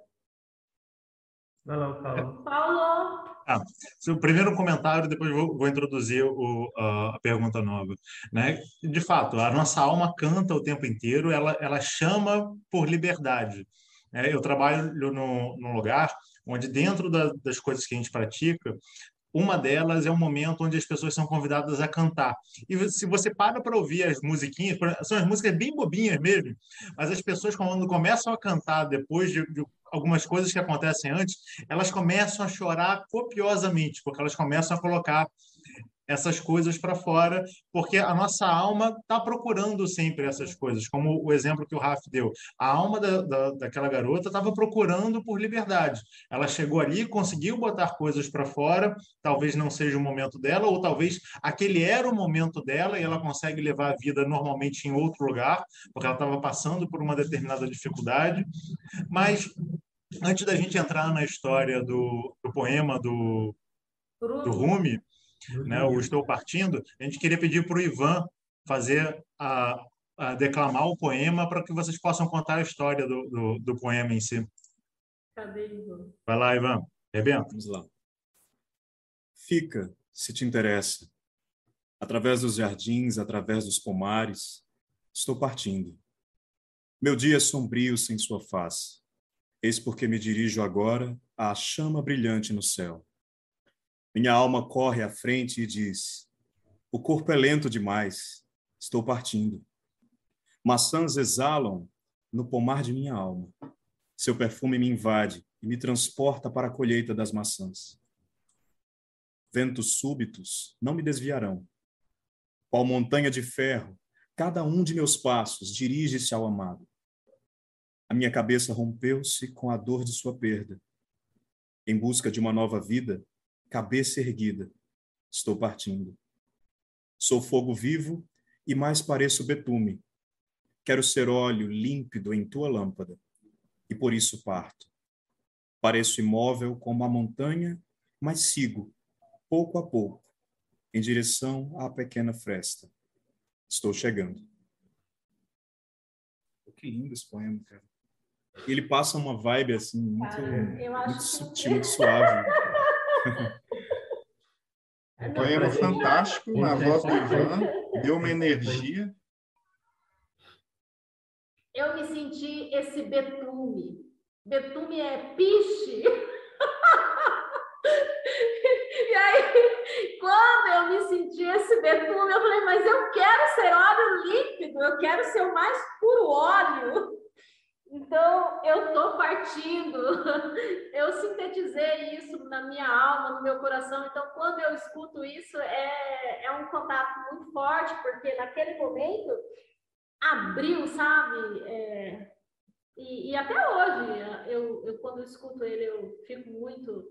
Vai lá, Paulo. Paulo. Ah, o primeiro comentário, depois vou, vou introduzir o, a pergunta nova. Né? De fato, a nossa alma canta o tempo inteiro, ela, ela chama por liberdade. É, eu trabalho no, num lugar onde, dentro da, das coisas que a gente pratica, uma delas é um momento onde as pessoas são convidadas a cantar. E se você para para ouvir as musiquinhas, são as músicas bem bobinhas mesmo, mas as pessoas, quando começam a cantar depois de, de algumas coisas que acontecem antes, elas começam a chorar copiosamente, porque elas começam a colocar essas coisas para fora, porque a nossa alma está procurando sempre essas coisas, como o exemplo que o Raf deu. A alma da, da, daquela garota estava procurando por liberdade. Ela chegou ali, conseguiu botar coisas para fora, talvez não seja o momento dela, ou talvez aquele era o momento dela e ela consegue levar a vida normalmente em outro lugar, porque ela estava passando por uma determinada dificuldade. Mas antes da gente entrar na história do, do poema do, do Rumi, né, o Estou Partindo, a gente queria pedir para o Ivan fazer a, a, declamar o poema para que vocês possam contar a história do, do, do poema em si. Cadê, Ivan? Vai lá, Ivan. Rebenta. Vamos lá. Fica, se te interessa. Através dos jardins, através dos pomares, estou partindo. Meu dia é sombrio sem sua face. Eis porque me dirijo agora à chama brilhante no céu Minha alma corre à frente e diz: O corpo é lento demais, estou partindo. Maçãs exalam no pomar de minha alma. Seu perfume me invade e me transporta para a colheita das maçãs. Ventos súbitos não me desviarão. Qual montanha de ferro, cada um de meus passos dirige-se ao amado. A minha cabeça rompeu-se com a dor de sua perda. Em busca de uma nova vida, cabeça erguida, estou partindo. Sou fogo vivo e mais pareço betume. Quero ser óleo límpido em tua lâmpada, e por isso parto. Pareço imóvel como a montanha, mas sigo, pouco a pouco, em direção à pequena fresta. Estou chegando. Que lindo esse poema, cara. Ele passa uma vibe assim muito, muito sutil, muito suave. (laughs) Um poema fantástico na voz do Ivan, deu uma energia. Eu me senti esse betume. Betume é piche. (laughs) e aí, quando eu me senti esse betume, eu falei, mas eu quero ser óleo líquido, eu quero ser o mais puro óleo. Eu estou partindo. (laughs) Eu sintetizei isso na minha alma, no meu coração. Então, quando eu escuto isso, é, é um contato muito forte, porque naquele momento abriu, sabe? É, e, e, até hoje, eu, eu, quando eu escuto ele, eu fico muito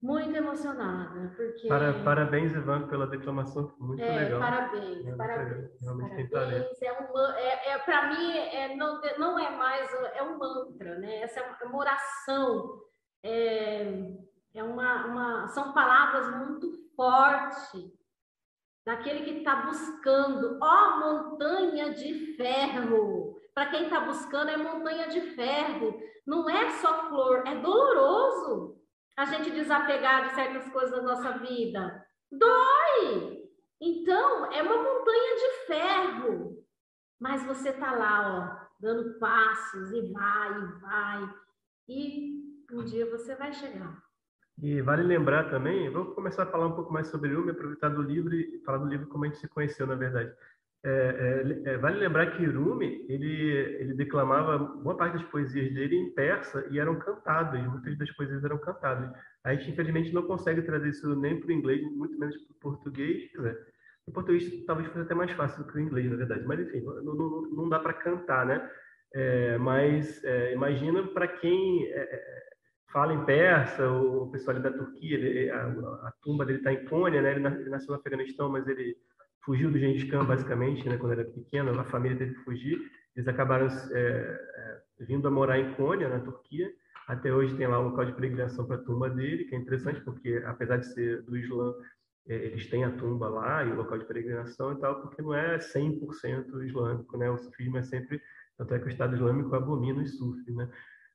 muito emocionada, porque... Para, parabéns, Ivan, pela declamação, muito é, legal. Parabéns, é, parabéns. Realmente parabéns. É, um, é, é para mim, é, não, não é mais, é um mantra, né? Essa é uma oração, é, é uma, uma, são palavras muito fortes, daquele que está buscando, ó montanha de ferro. Para quem está buscando, é montanha de ferro. Não é só flor, é doloroso a gente desapegar de certas coisas da nossa vida? Dói! Então, é uma montanha de ferro. Mas você tá lá, ó, dando passos e vai, e vai. E um dia você vai chegar. E vale lembrar também, vou começar a falar um pouco mais sobre me aproveitar do livro e falar do livro como a gente se conheceu, na verdade. É, é, é, vale lembrar que Rumi ele, ele declamava boa parte das poesias dele em persa e eram cantadas, muitas das poesias eram cantadas. A gente, infelizmente, não consegue trazer isso nem para o inglês, muito menos para o português. Dizer, o português talvez fosse até mais fácil que o inglês, na verdade, mas enfim, não, não, não dá para cantar, né? É, mas é, imagina para quem é, fala em persa, o pessoal ali da Turquia, ele, a, a, tumba dele está em Cônia, né? Ele nasceu no Afeganistão, mas ele fugiu do Gengis Khan, basicamente, né, quando era pequeno, a família teve que fugir. Eles acabaram é, é, vindo a morar em Konya, na Turquia. Até hoje tem lá o local de peregrinação para a tumba dele, que é interessante porque, apesar de ser do Islã, é, eles têm a tumba lá e o local de peregrinação e tal, porque não é 100% islâmico, né? O sufismo é sempre... Tanto é que o Estado Islâmico abomina os sufis, né?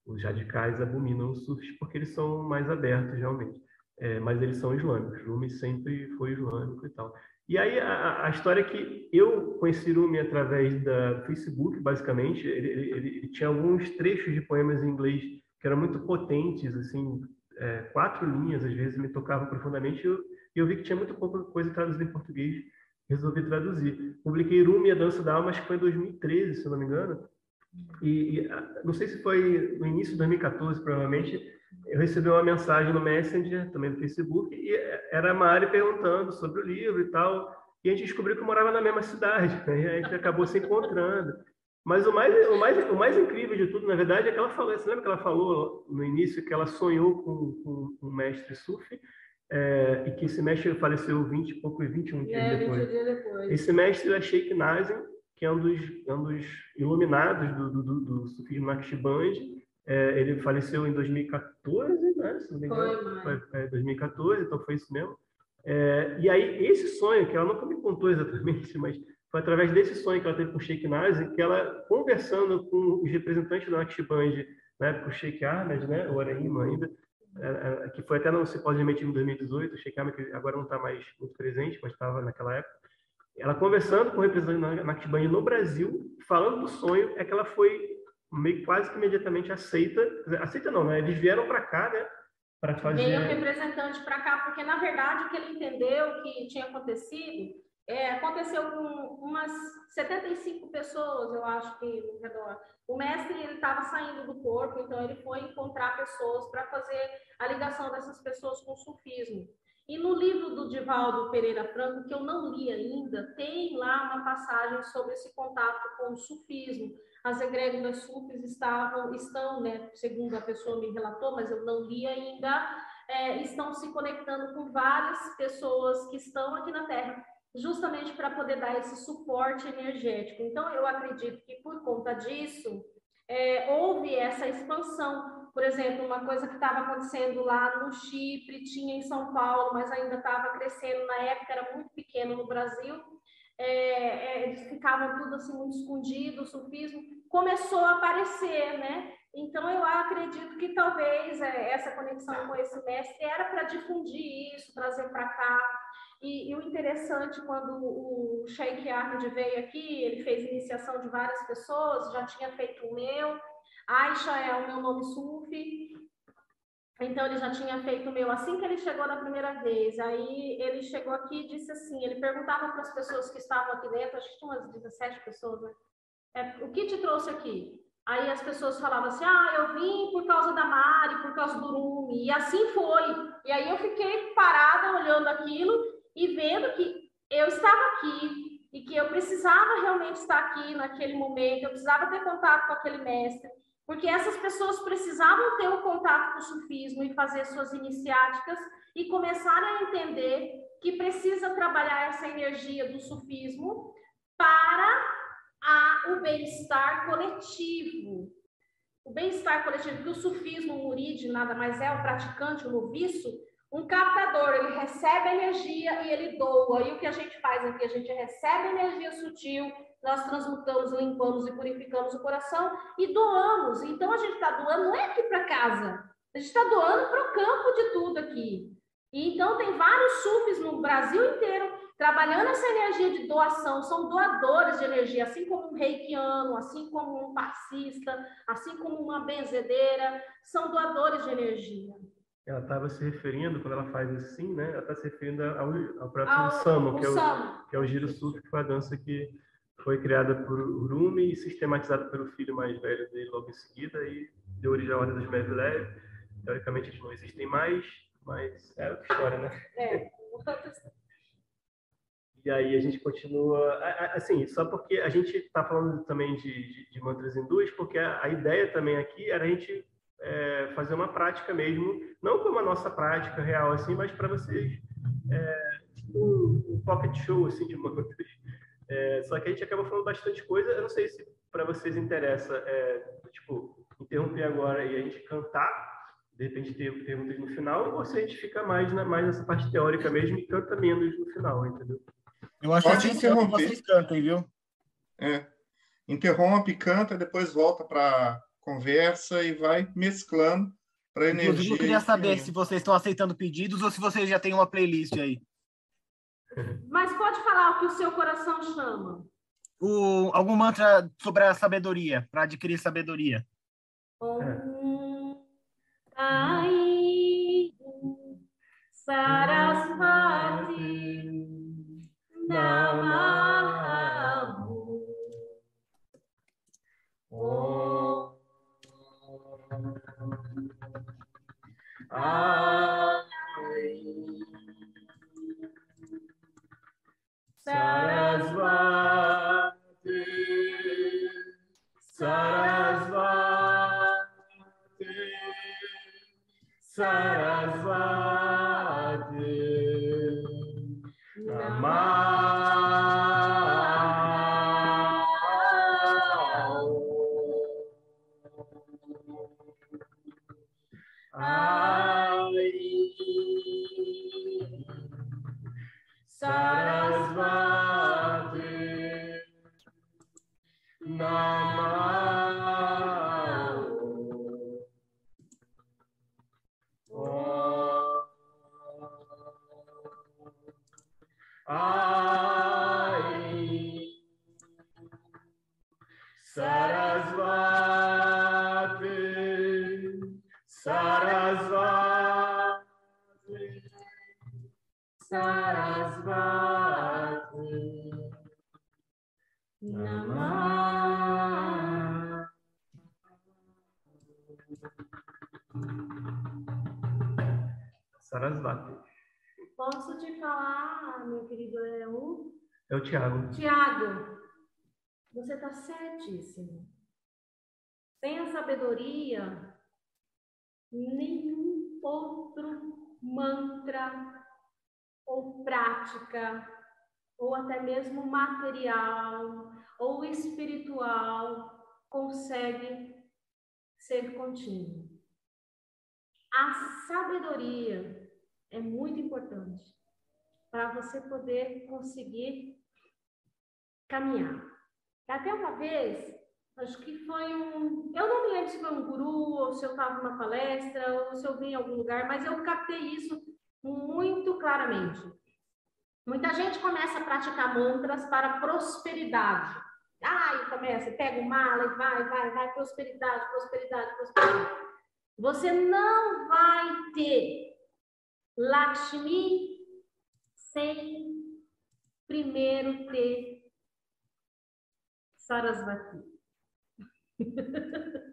Os radicais abominam os sufis porque eles são mais abertos, realmente. É, mas eles são islâmicos. Rumi sempre foi islâmico e tal. E aí a, a, história é que eu conheci Rumi através da Facebook, basicamente. Ele, ele, ele, tinha alguns trechos de poemas em inglês que eram muito potentes, assim, é, quatro linhas às vezes me tocavam profundamente. E eu, eu, vi que tinha muito pouca coisa traduzida em português. Resolvi traduzir. Publiquei Rumi, a Dança da Alma, acho que foi em 2013, se não me engano. E, e não sei se foi no início de 2014, provavelmente eu recebi uma mensagem no Messenger, também no Facebook, e era a Mari perguntando sobre o livro e tal. E a gente descobriu que morava na mesma cidade, né? (laughs) e a gente acabou se encontrando. Mas o mais, o, mais, o mais incrível de tudo, na verdade, é que ela falou, você lembra que ela falou no início que ela sonhou com, com, um mestre sufi, é, e que esse mestre faleceu 20 e pouco, 21 dias é, depois. dias depois. Esse mestre é Sheikh Nazim, que é um dos, é um dos iluminados do, do, do, do sufismo Naqshband, é, ele faleceu em 2014, né? Se não me engano. Foi, foi é, 2014, então foi isso mesmo. É, e aí, esse sonho, que ela nunca me contou exatamente, (laughs) mas foi através desse sonho que ela teve com o Sheikh Nazi, que ela, conversando com os representantes do Naqshband, na época o Sheikh Ahmed, né, o Araima ainda, é, é, que foi até no simpósio em 2018, o Sheikh Ahmed, que agora não está mais muito presente, mas estava naquela época, ela conversando com o representante do Naqshband no Brasil, falando do sonho, é que ela foi meio quase que imediatamente aceita, aceita não, né? Eles vieram para cá, né? para fazer. Veio um representante para cá, porque na verdade o que ele entendeu que tinha acontecido é, aconteceu com umas 75 pessoas, eu acho que no redor. O mestre ele estava saindo do corpo, então ele foi encontrar pessoas para fazer a ligação dessas pessoas com o sufismo. E no livro do Divaldo Pereira Franco, que eu não li ainda, tem lá uma passagem sobre esse contato com o sufismo. As egrégoras sufis estavam, estão, né, segundo a pessoa me relatou, mas eu não li ainda, é, estão se conectando com várias pessoas que estão aqui na Terra, justamente para poder dar esse suporte energético. Então, eu acredito que por conta disso, é, houve essa expansão por exemplo, uma coisa que estava acontecendo lá no Chipre, tinha em São Paulo, mas ainda estava crescendo, na época era muito pequeno no Brasil, é, é, eles ficavam tudo assim muito escondido, o sufismo começou a aparecer, né? Então eu acredito que talvez é, essa conexão com esse mestre era para difundir isso, trazer para cá. E, e, o interessante, quando o Sheikh Ahmed veio aqui, ele fez iniciação de várias pessoas, já tinha feito o meu, Aisha é o meu nome sufi. Então ele já tinha feito o meu assim que ele chegou da primeira vez. Aí ele chegou aqui e disse assim, ele perguntava para as pessoas que estavam aqui dentro, acho que tinha umas 17 pessoas, né? É, o que te trouxe aqui? Aí as pessoas falavam assim: ah, eu vim por causa da Mari, por causa do Rumi. E assim foi. E aí eu fiquei parada olhando aquilo e vendo que eu estava aqui e que eu precisava realmente estar aqui naquele momento, eu precisava ter contato com aquele mestre porque essas pessoas precisavam ter o um contato com o sufismo e fazer suas iniciáticas e começarem a entender que precisa trabalhar essa energia do sufismo para a, o bem-estar coletivo. O bem-estar coletivo, que o sufismo, o murid, nada mais é, o praticante, o noviço, um captador, ele recebe energia e ele doa. E o que a gente faz aqui? A gente recebe energia sutil, nós transmutamos, limpamos e purificamos o coração e doamos. Então a gente está doando não é aqui para casa, a gente está doando para o campo de tudo aqui. E então tem vários sufis no Brasil inteiro trabalhando essa energia de doação, são doadores de energia, assim como um reikiano, assim como um passista, assim como uma benzedeira, são doadores de energia. Ela estava se referindo, quando ela faz assim, né? Ela está se referindo ao, ao próprio ao, Samo, que, é o, que é o giro sufi, que foi a dança que foi criada por Urumi e sistematizada pelo filho mais velho dele logo em seguida e deu origem à Ordem dos Mevlev. Teoricamente eles não existem mais, mas é outra história, né? É. (laughs) e aí a gente continua, assim, só porque a gente está falando também de, de, de, mantras hindus, porque a, a, ideia também aqui era a gente é, fazer uma prática mesmo, não como a nossa prática real, assim, mas para vocês, é, tipo um, pocket show, assim, de mantras é, só que a gente acaba falando bastante coisa. Eu não sei se para vocês interessa, é, tipo, interromper agora e a gente cantar, de repente ter perguntas no final, ou se a gente fica mais, na, mais nessa parte teórica mesmo e canta menos no final, entendeu? Eu acho Pode que interromper. vocês cantem, viu? É. Interrompe, canta, depois volta para conversa e vai mesclando para energia. Inclusive, eu queria saber se vocês estão aceitando pedidos ou se vocês já têm uma playlist aí. Mas pode falar o que o seu coração chama. O, algum mantra sobre a sabedoria, para adquirir sabedoria. Om Ai Sarasvati Namahu Om Ai Sarasvati, Sarasvati, Sarasvati, Sarasvati. Namahu Ai Sarasvati Namah. Sarasvati. Posso te falar, meu querido Leão? É o Tiago. Tiago, você está certíssimo. Sem a sabedoria, nenhum outro mantra ou prática, ou até mesmo material ou espiritual, consegue ser contínuo. A sabedoria é muito importante para você poder conseguir caminhar. Até uma vez, acho que foi um. Eu não me lembro se foi um guru, ou se eu estava numa palestra, ou se eu vim em algum lugar, mas eu captei isso muito claramente. Muita gente começa a praticar mantras para prosperidade. E começa, pega o mala e vai, vai, vai, prosperidade, prosperidade, prosperidade. Você não vai ter Lakshmi sem primeiro ter Sarasvati. (laughs)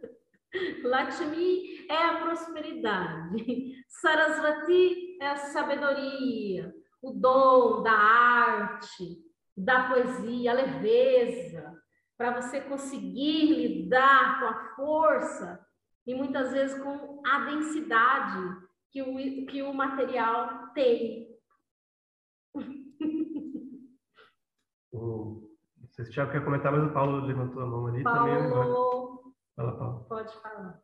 Lakshmi é a prosperidade, (laughs) Sarasvati é a sabedoria, o dom da arte, da poesia, a leveza, para você conseguir lidar com a força e muitas vezes com a densidade que o, que o material tem. Não sei se o Thiago quer comentar, mas o Paulo levantou a mão ali Paulo, também. Fala, Paulo. Pode falar.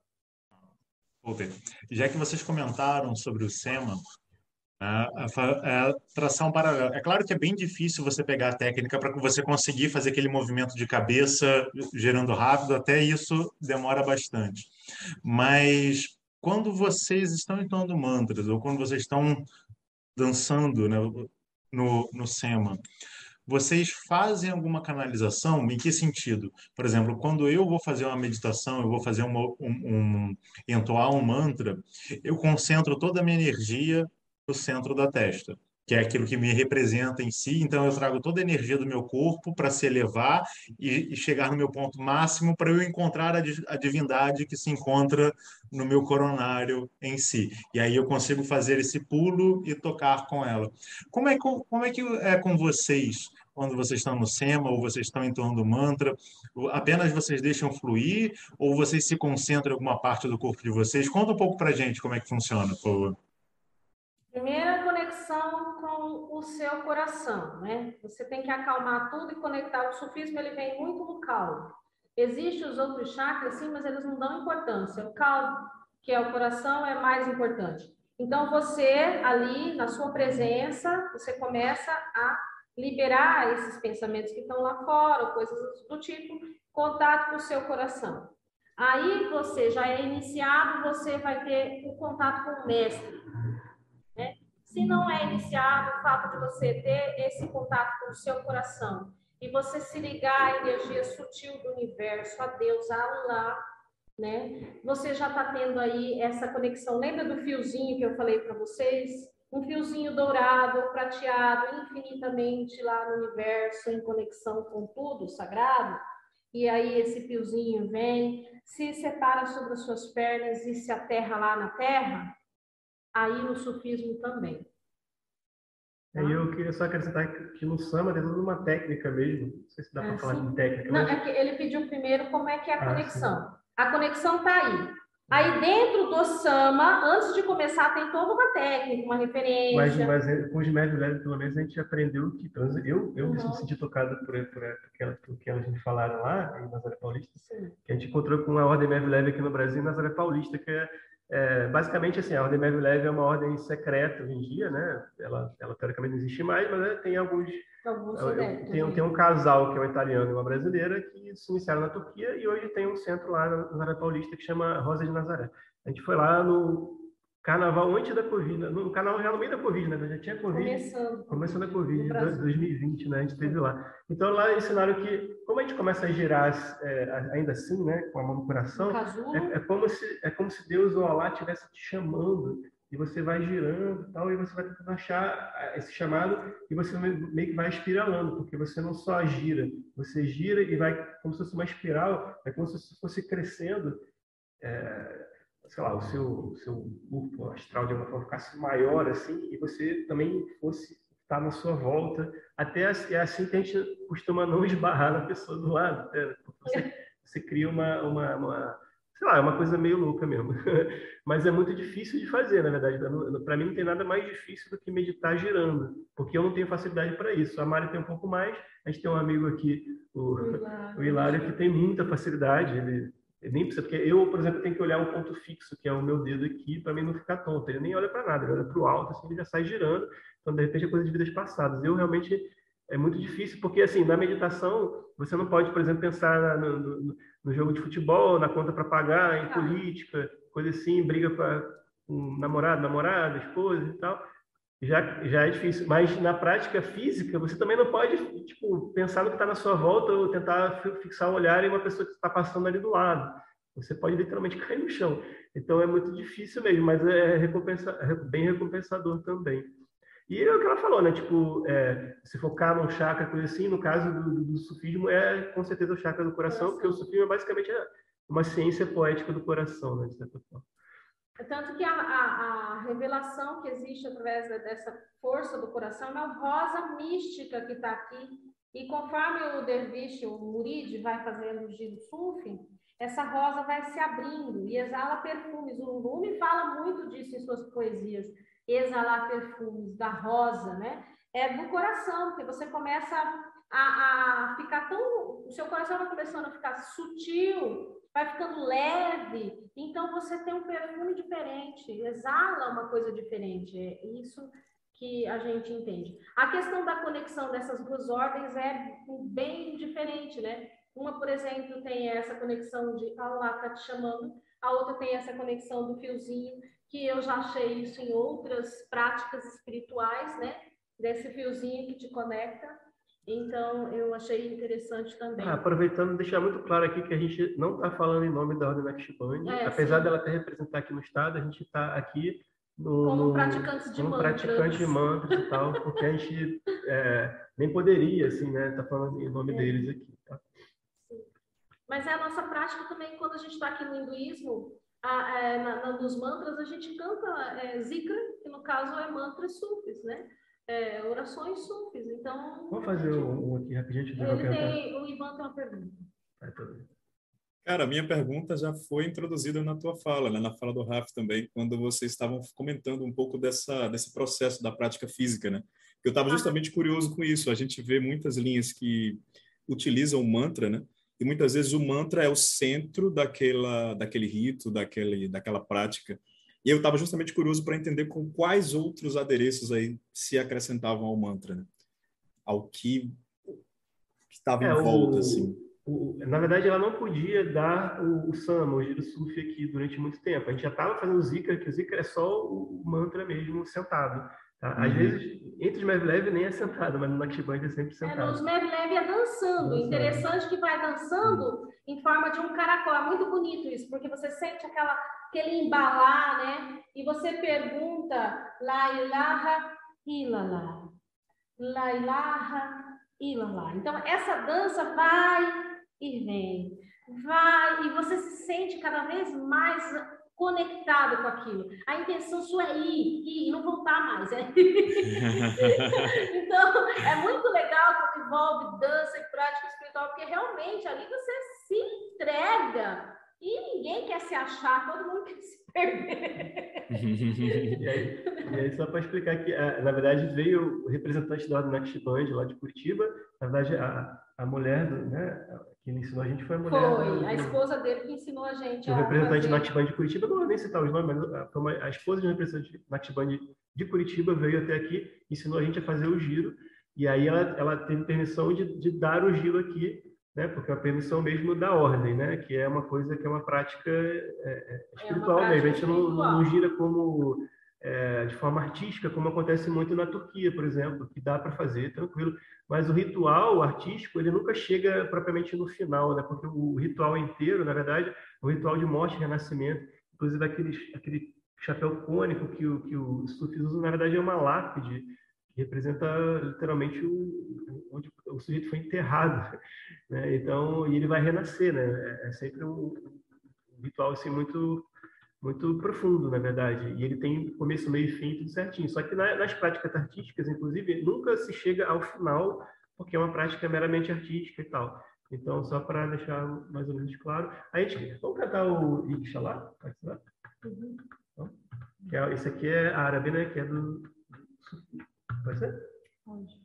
Já que vocês comentaram sobre o SEMA, é, é, tração paralela. É claro que é bem difícil você pegar a técnica para você conseguir fazer aquele movimento de cabeça gerando rápido, até isso demora bastante. Mas quando vocês estão entoando mantras ou quando vocês estão dançando né, no, no SEMA, vocês fazem alguma canalização? Em que sentido? Por exemplo, quando eu vou fazer uma meditação, eu vou fazer uma, um, um, entoar um mantra, eu concentro toda a minha energia o centro da testa, que é aquilo que me representa em si. Então, eu trago toda a energia do meu corpo para se elevar e, e, chegar no meu ponto máximo para eu encontrar a, a, divindade que se encontra no meu coronário em si. E aí eu consigo fazer esse pulo e tocar com ela. Como é, como é que é com vocês? Quando vocês estão no SEMA ou vocês estão em torno do mantra, apenas vocês deixam fluir ou vocês se concentram em alguma parte do corpo de vocês? Conta um pouco para gente como é que funciona, por favor. Primeira conexão com o seu coração, né? Você tem que acalmar tudo e conectar. O sufismo ele vem muito no calmo. Existem os outros chakras, sim, mas eles não dão importância. O calmo, que é o coração, é mais importante. Então você ali na sua presença, você começa a liberar esses pensamentos que estão lá fora, coisas do tipo, contato com o seu coração. Aí você já é iniciado, você vai ter o contato com o mestre se não é iniciado o fato de você ter esse contato com o seu coração e você se ligar à energia sutil do universo, a Deus, a Allah, né? Você já está tendo aí essa conexão. Lembra do fiozinho que eu falei para vocês? Um fiozinho dourado, prateado, infinitamente lá no universo, em conexão com tudo sagrado. E aí esse fiozinho vem, se separa sobre as suas pernas e se aterra lá na terra aí no sufismo também. Aí eu queria só acrescentar que no samba tem toda uma técnica mesmo. Não sei se dá para ah, falar de técnica. Não, mas... é que ele pediu primeiro como é que é a ah, conexão. Sim. A conexão está aí. Aí dentro do Sama, antes de começar, tem toda uma técnica, uma referência. Mas, mas é, com os médios leves, pelo menos, a gente aprendeu que. Eu, eu uhum. me senti tocado por, por, por, por que a gente falaram lá, em Nazaré Paulista, Sim. que a gente encontrou com uma ordem médio leve aqui no Brasil, em Nazaré Paulista, que é é, basicamente, assim, a Ordem Leve é uma ordem secreta hoje em dia, né? Ela, ela teoricamente não existe mais, mas né, tem alguns... alguns tem, tem um casal que é um italiano e uma brasileira que se iniciaram na Turquia e hoje tem um centro lá na Nazaré Paulista que chama Rosa de Nazaré. A gente foi lá no carnaval antes da Covid, no carnaval já no meio da Covid, né? Já tinha Covid. Começando. Começando a Covid, 2020, né? A gente teve lá. Então lá ensinaram que, como a gente começa a girar é, ainda assim, né? Com a mão no coração, é, é, como se, é como se Deus ou Allah estivesse te chamando e você vai girando tal, e você vai tentando achar esse chamado e você meio que vai espiralando, porque você não só gira, você gira e vai como se fosse uma espiral, é como se fosse crescendo, é, sei lá, o seu, o seu grupo astral de alguma forma ficasse maior assim, e você também fosse estar na sua volta, até é assim que a gente costuma não esbarrar na pessoa do lado, né? você, você cria uma, uma, uma sei lá, é uma coisa meio louca mesmo. (laughs) Mas é muito difícil de fazer, na verdade. Para mim não tem nada mais difícil do que meditar girando, porque eu não tenho facilidade para isso. A Mari tem um pouco mais. A gente tem um amigo aqui, o, o (laughs) Hilário, que tem muita facilidade. Ele, ele nem precisa, porque eu, por exemplo, tenho que olhar um ponto fixo, que é o meu dedo aqui, para mim não ficar tonto. Ele nem olha para nada, ele olha para o alto, assim, ele já sai girando. Então, de repente, é coisa de vidas passadas. Eu realmente é muito difícil, porque assim, na meditação, você não pode, por exemplo, pensar no, no, no jogo de futebol, na conta para pagar, em política, coisa assim, briga com um namorado, namorada, esposa e tal. Já, já é difícil. Mas na prática física, você também não pode tipo, pensar no que está na sua volta ou tentar fixar o olhar em uma pessoa que está passando ali do lado. Você pode literalmente (laughs) cair no chão. Então é muito difícil mesmo, mas é recompensa, é bem recompensador também. E é o que ela falou, né? Tipo, é, se focar num chakra, coisa assim, no caso do, do, do, sufismo, é com certeza o chakra do coração, porque o sufismo é basicamente uma ciência poética do coração, né? De certa forma. Tanto que a, a, a, revelação que existe através dessa força do coração é uma rosa mística que está aqui. E conforme o derviche, o murid, vai fazendo o giro sufi, essa rosa vai se abrindo e exala perfumes. O Rumi fala muito disso em suas poesias exalar perfumes da rosa, né? É do coração, porque você começa a, a ficar tão. O seu coração vai começando a ficar sutil, vai ficando leve, então você tem um perfume diferente, exala uma coisa diferente. É isso que a gente entende. A questão da conexão dessas duas ordens é bem diferente, né? Uma, por exemplo, tem essa conexão de Allah está te chamando, a outra tem essa conexão do fiozinho que eu já achei isso em outras práticas espirituais, né? Desse fiozinho que te conecta. Então, eu achei interessante também. Ah, aproveitando, deixar muito claro aqui que a gente não está falando em nome da Ordem Naqshbandi. É, Apesar sim. dela ter representar aqui no Estado, a gente está aqui no, como praticantes de como mantras. praticante de mantras e tal, porque a gente (laughs) é, nem poderia, assim, né, tá falando em nome é. deles aqui, tá? Sim. Mas é a nossa prática também, quando a gente está aqui no hinduísmo, a, é, na, na, nos mantras a gente canta é, zikra, que no caso é mantras sufis, né? É, orações sufis. Então. Vamos fazer gente, um aqui rapidinho. Ele tem, o Ivan tem uma pergunta. Cara, a minha pergunta já foi introduzida na tua fala, né? na fala do Raf também, quando vocês estavam comentando um pouco dessa, desse processo da prática física, né? Eu estava ah. justamente curioso com isso. A gente vê muitas linhas que utilizam o mantra, né? E muitas vezes o mantra é o centro daquela, daquele rito, daquele, daquela prática. E eu estava justamente curioso para entender com quais outros adereços aí se acrescentavam ao mantra, né? ao que estava é, em volta, o, assim. O, na verdade, ela não podia dar o, o sama, o giro sufi aqui durante muito tempo. A gente já estava fazendo zikra, que o zikra é só o mantra mesmo sentado. Tá? Às uhum. vezes, entre os Mevlev nem é sentado, mas no Naqshband é sempre sentado. É, nos Mevlev é dançando. dançando. Interessante que vai dançando uhum. em forma de um caracol. É muito bonito isso, porque você sente aquela, aquele embalar, né? E você pergunta, La ilaha illallah. La ilaha illallah. Então, essa dança vai e vem. Vai, e você se sente cada vez mais conectado com aquilo. A intenção sua é ir, ir e não voltar mais. É. (laughs) então, é muito legal quando envolve dança e prática espiritual, porque realmente ali você se entrega e ninguém quer se achar, todo mundo quer se perder. (laughs) e, aí, e aí, só para explicar que, na verdade, veio o representante da Naqshband, lá de Curitiba, na verdade, a, a mulher, do, né, que ensinou a gente foi a mulher. Foi, a esposa dele que ensinou a gente. O representante fazer... de Curitiba, não vou nem citar os nomes, mas a, uma, a esposa de um representante Naqshband de Curitiba veio até aqui, ensinou a gente a fazer o giro, e aí ela, ela teve permissão de, de dar o giro aqui, né, porque é a permissão mesmo da ordem, né, que é uma coisa que é uma prática é, é, é espiritual é mesmo. A gente não, não gira como é, de forma artística, como acontece muito na Turquia, por exemplo, que dá para fazer tranquilo. Mas o ritual artístico, ele nunca chega propriamente no final, né? Porque o ritual inteiro, na verdade, é um ritual de morte renascimento. Inclusive, aquele, aquele chapéu cônico que o, que os sufis usam, na verdade, é uma lápide representa literalmente o, onde o sujeito foi enterrado. (laughs) Né? Então, e ele vai renascer, né? É, é sempre um, ritual assim muito muito profundo, na verdade. E ele tem começo, meio e fim, tudo certinho. Só que nas práticas artísticas, inclusive, nunca se chega ao final, porque é uma prática meramente artística e tal. Então, só para deixar mais ou menos claro. A gente, vamos cantar o Ixalá? Então, é, esse aqui é árabe, né? Que é do. Pode ser? Pode.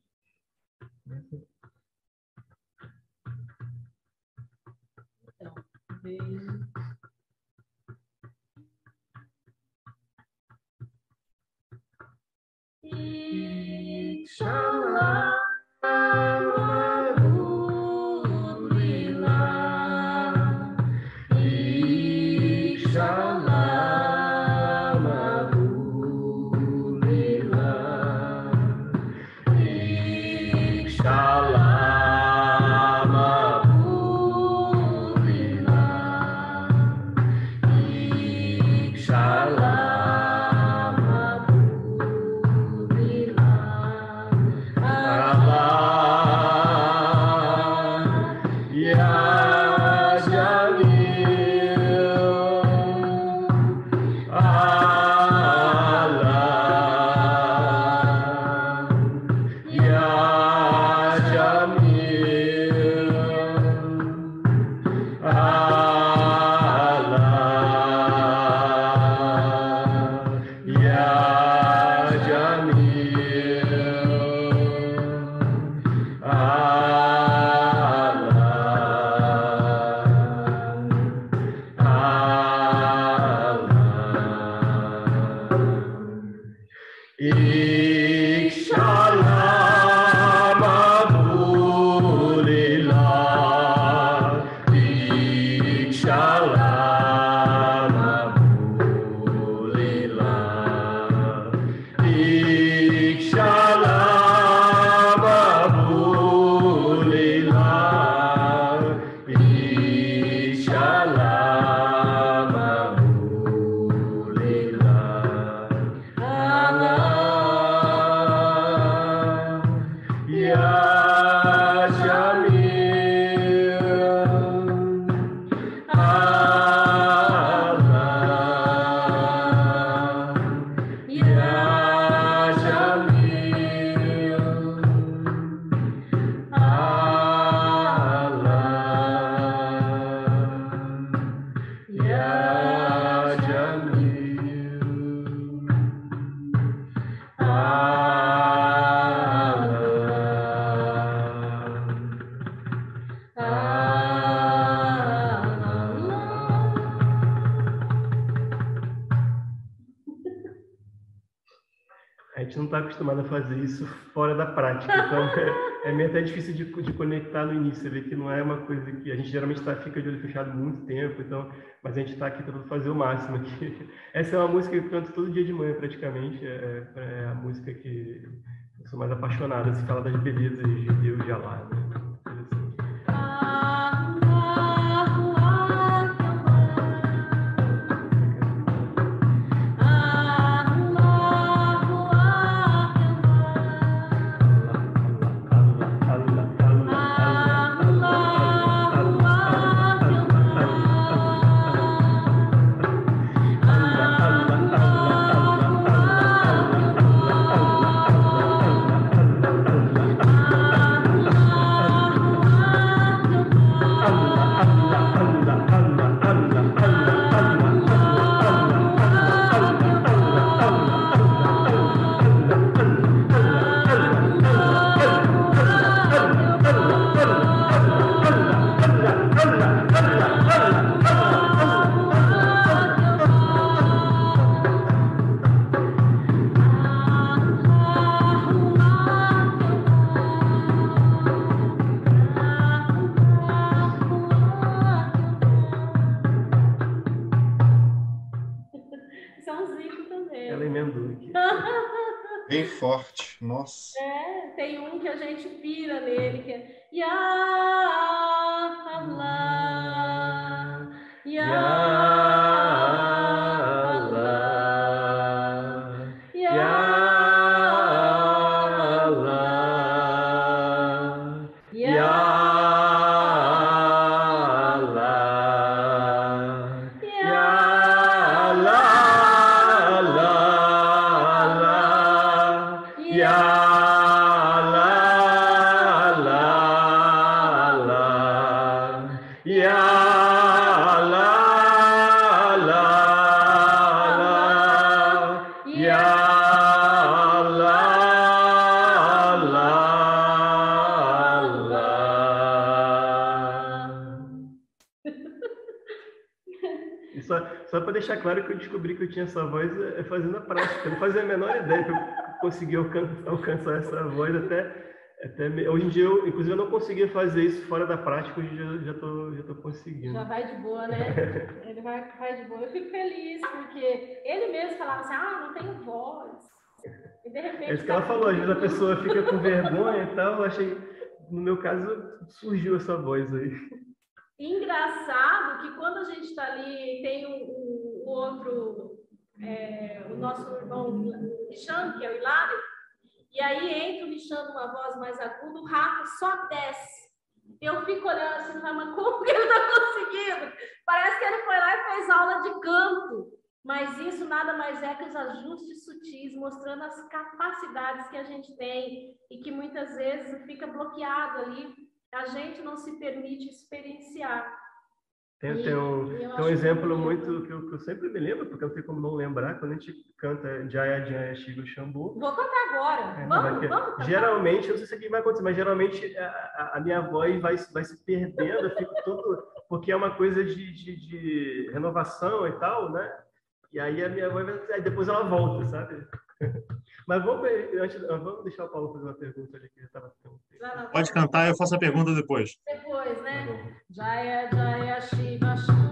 Então, beijo. Inshallah. Prática. Então, é, é meio até difícil de, de, conectar no início. Você vê que não é uma coisa que a gente geralmente tá, fica de olho fechado muito tempo, então, mas a gente está aqui tentando fazer o máximo. Aqui. (laughs) Essa é uma música que eu canto todo dia de manhã, praticamente. É, é a música que eu sou mais apaixonado, se fala das belezas de Deus de Alá. Né? Para deixar claro que eu descobri que eu tinha essa voz é fazendo a prática. Eu não fazia a menor ideia que eu conseguia alcançar essa voz até até, hoje em dia, eu, inclusive, eu não conseguia fazer isso fora da prática, hoje eu já tô, já tô conseguindo. Já vai de boa, né? (laughs) ele vai, vai de boa. Eu fico feliz, porque ele mesmo falava assim, ah, não tenho voz. E de repente... É isso que ela falou, às vezes a pessoa fica com vergonha e tal, eu achei, no meu caso, surgiu essa voz aí. Engraçado que quando a gente está ali, tem o, outro, é, o nosso irmão Michano, que é o Hilário, e aí entra o Michão numa voz mais aguda, o Rafa só desce. Eu fico olhando assim, mas como que ele está conseguindo? Parece que ele foi lá e fez aula de canto. Mas isso nada mais é que os ajustes sutis, mostrando as capacidades que a gente tem e que muitas vezes fica bloqueado ali. A gente não se permite experienciar. Tem, tem um, tem um exemplo muito que eu, que eu, sempre me lembro, porque não tem como não lembrar, quando a gente canta Jaya Jaya Shigo Shambhu. Vou cantar agora. É, vamos, vamos cantar. Geralmente, eu não sei se aqui vai acontecer, mas geralmente a, a, minha voz vai, vai se perdendo, eu fico todo. Porque é uma coisa de, de, de renovação e tal, né? E aí a minha voz vai. Aí depois ela volta, sabe? (laughs) Mas vamos, antes, vamos deixar o Paulo fazer uma pergunta ali que já estava Pode cantar, eu faço a pergunta depois. Depois, né? Jaya, Jaya, Shiva, Shambhu.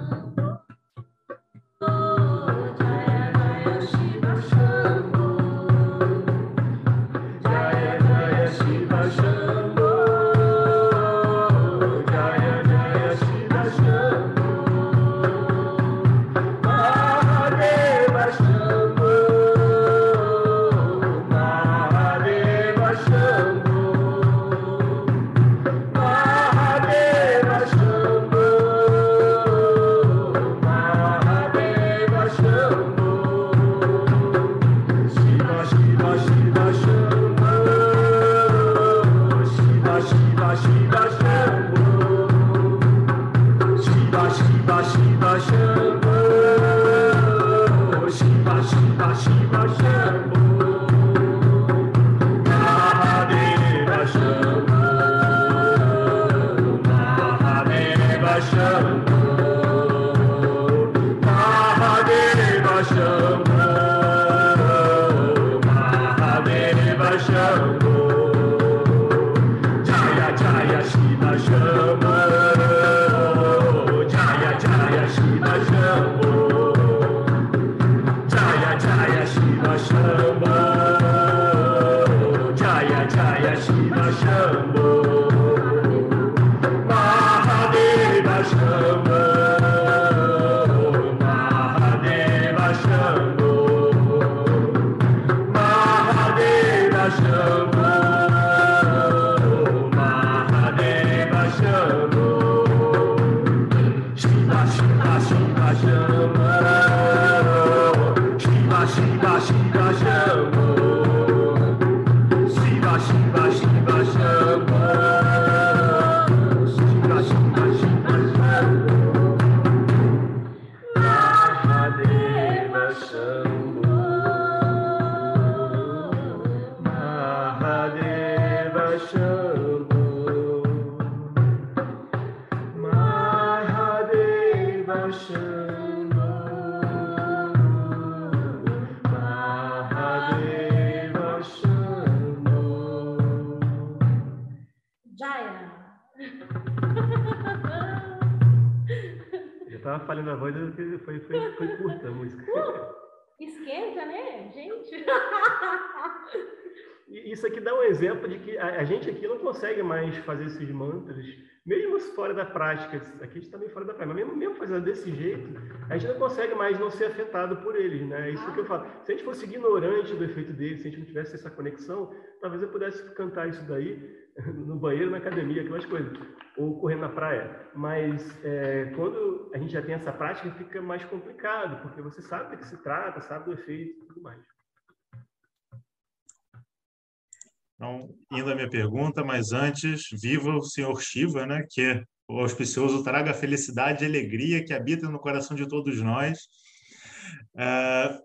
Gente? (laughs) Isso aqui dá um exemplo de que a, a gente aqui não consegue mais fazer esses mantras, mesmo fora da prática. Aqui a gente está meio fora da prática, mas mesmo, mesmo fazendo desse jeito, a gente não consegue mais não ser afetado por eles, né? É isso que eu falo. Se a gente fosse ignorante do efeito deles, se a gente não tivesse essa conexão, talvez eu pudesse cantar isso daí (laughs) no banheiro, na academia, aquelas coisas, ou correndo na praia. Mas é, quando a gente já tem essa prática, fica mais complicado, porque você sabe do que se trata, sabe do efeito e tudo mais. Então, indo à minha pergunta, mas antes, viva o Senhor Shiva, né? Que o auspicioso traga a felicidade e alegria que habita no coração de todos nós. É,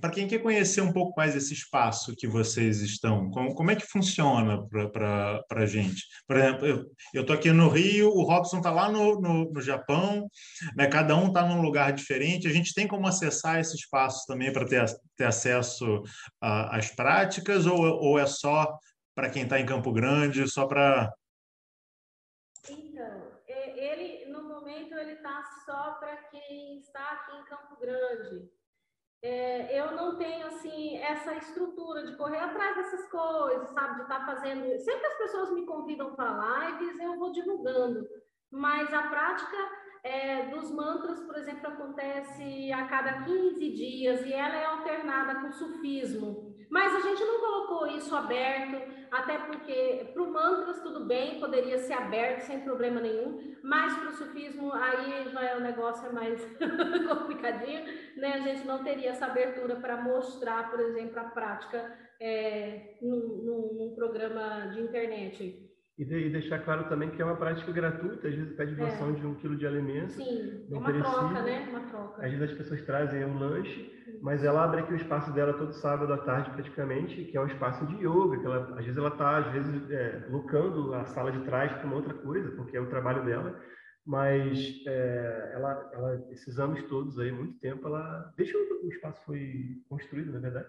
para quem quer conhecer um pouco mais esse espaço que vocês estão, como, como é que funciona para a gente? Por exemplo, eu estou aqui no Rio, o Robson está lá no, no, no, Japão, né? cada um está num lugar diferente. A gente tem como acessar esse espaço também para ter, ter acesso às práticas, ou, ou é só para quem está em Campo Grande, só para. Então, ele, no momento, ele está só para quem está aqui em Campo Grande é, eu não tenho assim essa estrutura de correr atrás dessas coisas, sabe? De estar tá fazendo. Sempre as pessoas me convidam para lives, eu vou divulgando. Mas a prática é, dos mantras, por exemplo, acontece a cada 15 dias e ela é alternada com sufismo. Mas a gente não colocou isso aberto, até porque para o mantras tudo bem, poderia ser aberto sem problema nenhum, mas para o sufismo aí já é um negócio é mais (laughs) complicadinho, né? A gente não teria essa abertura para mostrar, por exemplo, a prática é, num, num, num programa de internet. E, de, e, deixar claro também que é uma prática gratuita, às vezes pede doação é. de um quilo de alimento. Sim, é uma troca, né? Uma troca. Às vezes as pessoas trazem um lanche, mas ela abre aqui o espaço dela todo sábado à tarde praticamente, que é um espaço de yoga, que ela, às vezes ela está, às vezes, é, locando a sala de trás para uma outra coisa, porque é o trabalho dela, mas é, ela, ela, esses anos todos aí, muito tempo, ela, que o espaço foi construído, na verdade,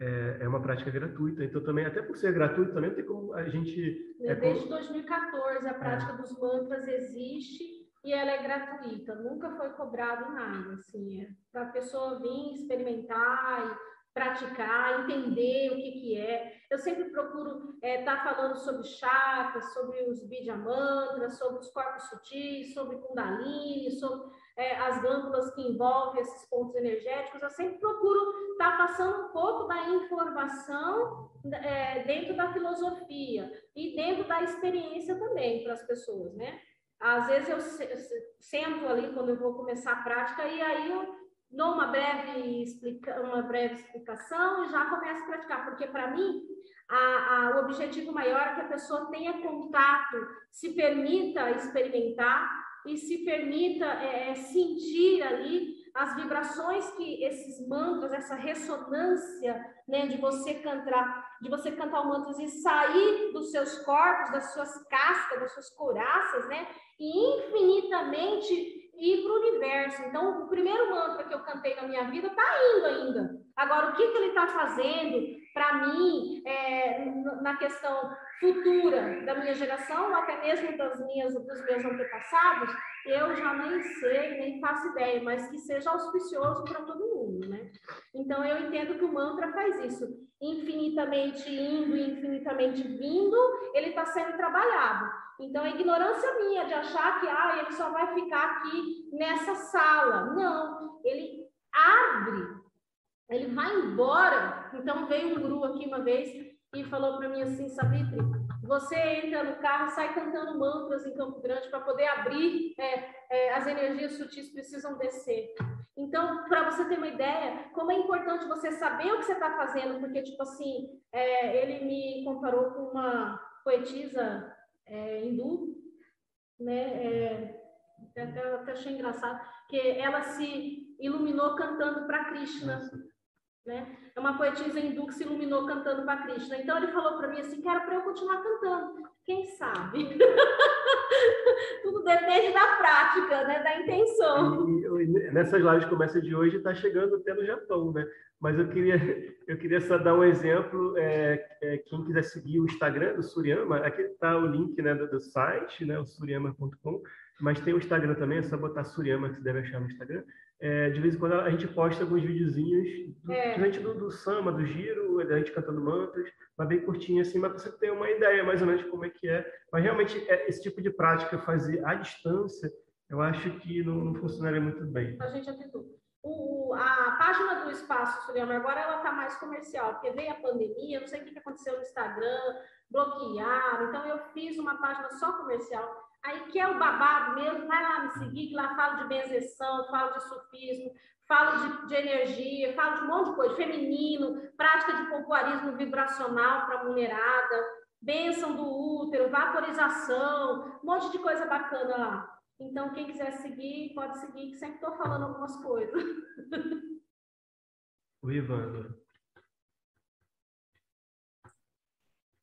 é, é, uma prática gratuita. Então, também, até por ser gratuito, também tem como a gente. É, Desde 2014, a prática é. dos mantras existe e ela é gratuita. Nunca foi cobrado nada. Assim, é para a pessoa vir experimentar e praticar, entender o que, que é. Eu sempre procuro estar é, tá falando sobre chakras, sobre os Bidya mantras, sobre os corpos sutis, sobre Kundalini, sobre é, as glândulas que envolvem esses pontos energéticos, eu sempre procuro estar tá passando um pouco da informação é, dentro da filosofia e dentro da experiência também para as pessoas, né? Às vezes eu sento ali quando eu vou começar a prática e aí eu dou uma breve, explica, uma breve explicação e já começo a praticar, porque para mim a, a, o objetivo maior é que a pessoa tenha contato, se permita experimentar e se permita é, é, sentir ali as vibrações que esses mantras, essa ressonância, né, de você cantar, de você cantar o mantra e sair dos seus corpos, das suas cascas, das suas coraças, né, e infinitamente ir para o universo. Então, o primeiro mantra que eu cantei na minha vida está indo ainda. Agora, o que, que ele está fazendo para mim é, na questão futura da minha geração, ou até mesmo das minhas, dos meus antepassados, eu já nem sei, nem faço ideia, mas que seja auspicioso para todo mundo, né? Então, eu entendo que o mantra faz isso. Infinitamente indo, infinitamente vindo, ele está sendo trabalhado. Então, a ignorância minha de achar que ah, ele só vai ficar aqui nessa sala. Não, ele abre, ele vai embora. Então, veio um guru aqui uma vez e falou para mim assim, Savitri, você entra no carro, sai cantando mantras em Campo Grande para poder abrir, é, é, as energias sutis precisam descer. Então, para você ter uma ideia, como é importante você saber o que você está fazendo, porque, tipo assim, é, ele me comparou com uma poetisa é, hindu, né? É, até, até achei engraçado, que ela se iluminou cantando para Krishna. Né? É uma poetisa hindu que se iluminou cantando para Krishna. Então ele falou para mim assim, era para eu continuar cantando. Quem sabe? (laughs) Tudo depende da prática, né? da intenção. E, e, nessas lives começa de hoje está chegando até no Japão, né? Mas eu queria, (laughs) eu queria só dar um exemplo. É, é, quem quiser seguir o Instagram do Suriyama, aqui está o link né, do, do site, né, o suriyama.com. Mas tem o Instagram também, é só botar Suriyama que você deve achar no Instagram. É, de vez em quando a gente posta alguns videozinhos, do, é. do, do samba, do giro, da gente cantando mantras, mas bem curtinho assim, mas você ter uma ideia mais ou menos de como é que é. Mas realmente é, esse tipo de prática fazer à distância, eu acho que não, não funcionaria muito bem. A gente já tentou. O, a página do Espaço Suriyama agora ela está mais comercial, porque veio a pandemia, não sei o que aconteceu no Instagram, bloquearam, então eu fiz uma página só comercial Aí quer o babado mesmo, vai lá me seguir, que lá falo de benzeção, falo de sufismo, falo de, de, energia, falo de um monte de coisa, feminino, prática de pompoarismo vibracional para mulherada, bênção do útero, vaporização, um monte de coisa bacana lá. Então, quem quiser seguir, pode seguir, que sempre estou falando algumas coisas. o Ivan.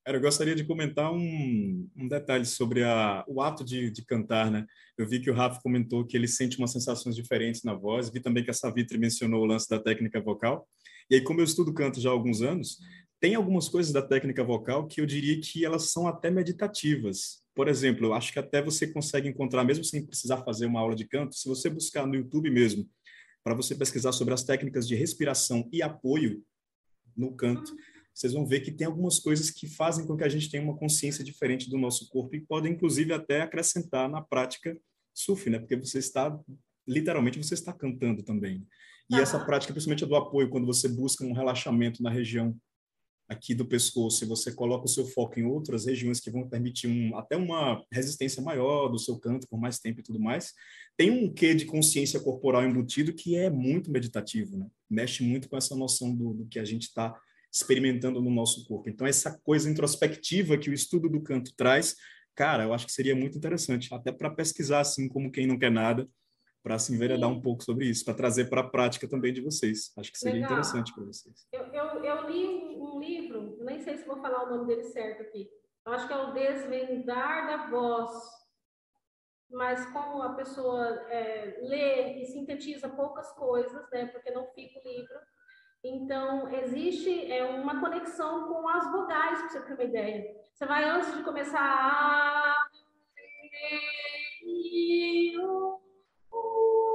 Cara, eu gostaria de comentar um, um detalhe sobre a, o ato de, de, cantar, né? Eu vi que o Rafa comentou que ele sente umas sensações diferentes na voz, vi também que a Savitri mencionou o lance da técnica vocal, e aí como eu estudo canto já há alguns anos, tem algumas coisas da técnica vocal que eu diria que elas são até meditativas. Por exemplo, eu acho que até você consegue encontrar, mesmo sem precisar fazer uma aula de canto, se você buscar no YouTube mesmo, para você pesquisar sobre as técnicas de respiração e apoio no canto, vocês vão ver que tem algumas coisas que fazem com que a gente tenha uma consciência diferente do nosso corpo e podem, inclusive, até acrescentar na prática SUF, né? Porque você está, literalmente, você está cantando também. E essa prática, principalmente a do apoio, quando você busca um relaxamento na região aqui do pescoço e você coloca o seu foco em outras regiões que vão permitir um, até uma resistência maior do seu canto por mais tempo e tudo mais, tem um quê de consciência corporal embutido que é muito meditativo, né? Mexe muito com essa noção do, do que a gente está experimentando no nosso corpo. Então, essa coisa introspectiva que o estudo do canto traz, cara, eu acho que seria muito interessante, até para pesquisar, assim, como quem não quer nada, para se enveredar um pouco sobre isso, para trazer para a prática também de vocês. Acho que seria Legal. interessante para vocês. Eu, eu, eu, li um livro, nem sei se vou falar o nome dele certo aqui, eu acho que é o Desvendar da Voz, mas como a pessoa é, lê e sintetiza poucas coisas, né, porque não fica o livro, então, existe é, uma conexão com as vogais, para você ter uma ideia. Você vai antes de começar.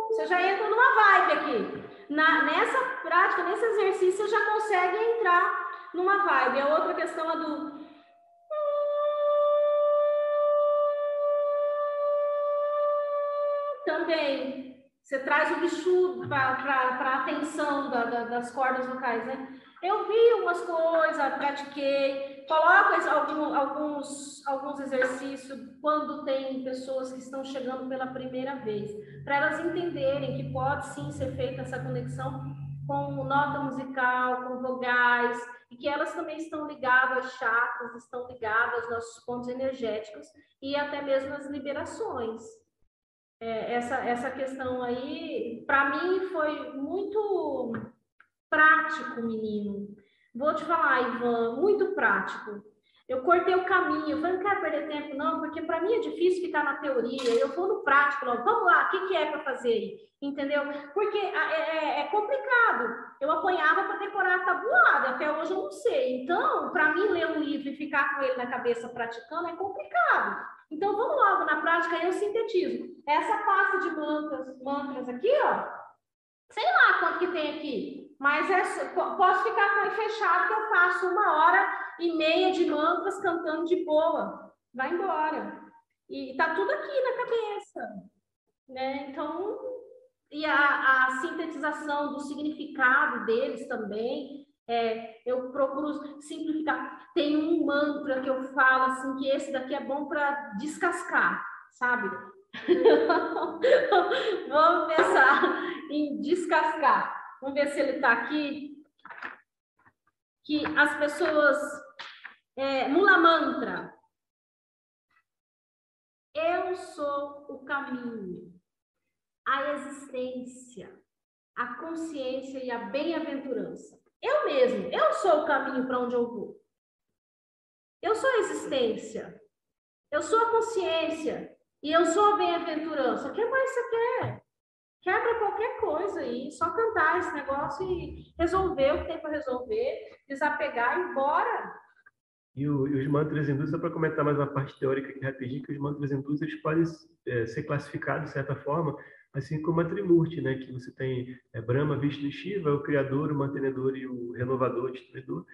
Você já entra numa vibe aqui. Na, nessa prática, nesse exercício, você já consegue entrar numa vibe. A outra questão é do. Também você traz o bicho para a atenção da, da, das cordas vocais, né? Eu vi umas coisas, pratiquei, coloco algum, alguns, alguns exercícios quando tem pessoas que estão chegando pela primeira vez, para elas entenderem que pode sim ser feita essa conexão com nota musical, com vogais, e que elas também estão ligadas às chakras, estão ligadas aos nossos pontos energéticos e até mesmo às liberações é, essa, essa questão aí, para mim, foi muito prático, menino. Vou te falar, Ivan, muito prático. Eu cortei o caminho, eu falei, não quero perder tempo, não, porque para mim é difícil ficar na teoria, eu vou no prático, não. vamos lá, o que, que é para fazer aí? Entendeu? Porque é, é, é complicado. Eu apanhava para decorar a tabuada, até hoje eu não sei. Então, para mim, ler um livro e ficar com ele na cabeça praticando é complicado. Então, vamos logo na prática, eu sintetizo. Essa pasta de mantras, mantras aqui, ó, sei lá quanto que tem aqui, mas é, posso ficar com ele fechado que eu faço uma hora e meia de mantras cantando de boa. Vai embora. E tá tudo aqui na cabeça. Né? Então, e a, a sintetização do significado deles também, é, eu procuro simplificar. Tem um mantra que eu falo assim que esse daqui é bom para descascar, sabe? (laughs) Vamos pensar em descascar. Vamos ver se ele está aqui. Que as pessoas. É, mula mantra. Eu sou o caminho, a existência, a consciência e a bem-aventurança. Eu mesmo, eu sou o caminho para onde eu vou. Eu sou a existência. Eu sou a consciência. E eu sou a bem-aventurança. O que mais você quer? Quebra qualquer coisa aí. Só cantar esse negócio e resolver o que tem para resolver, desapegar e embora. E, o, e os mantras hindus, só para comentar mais uma parte teórica aqui rapidinho, que os mantras hindus eles podem é, ser classificados, de certa forma, assim como a Trimurti, né, que você tem é, Brahma, Vishnu e Shiva, o criador, o mantenedor e o renovador, o destruidor.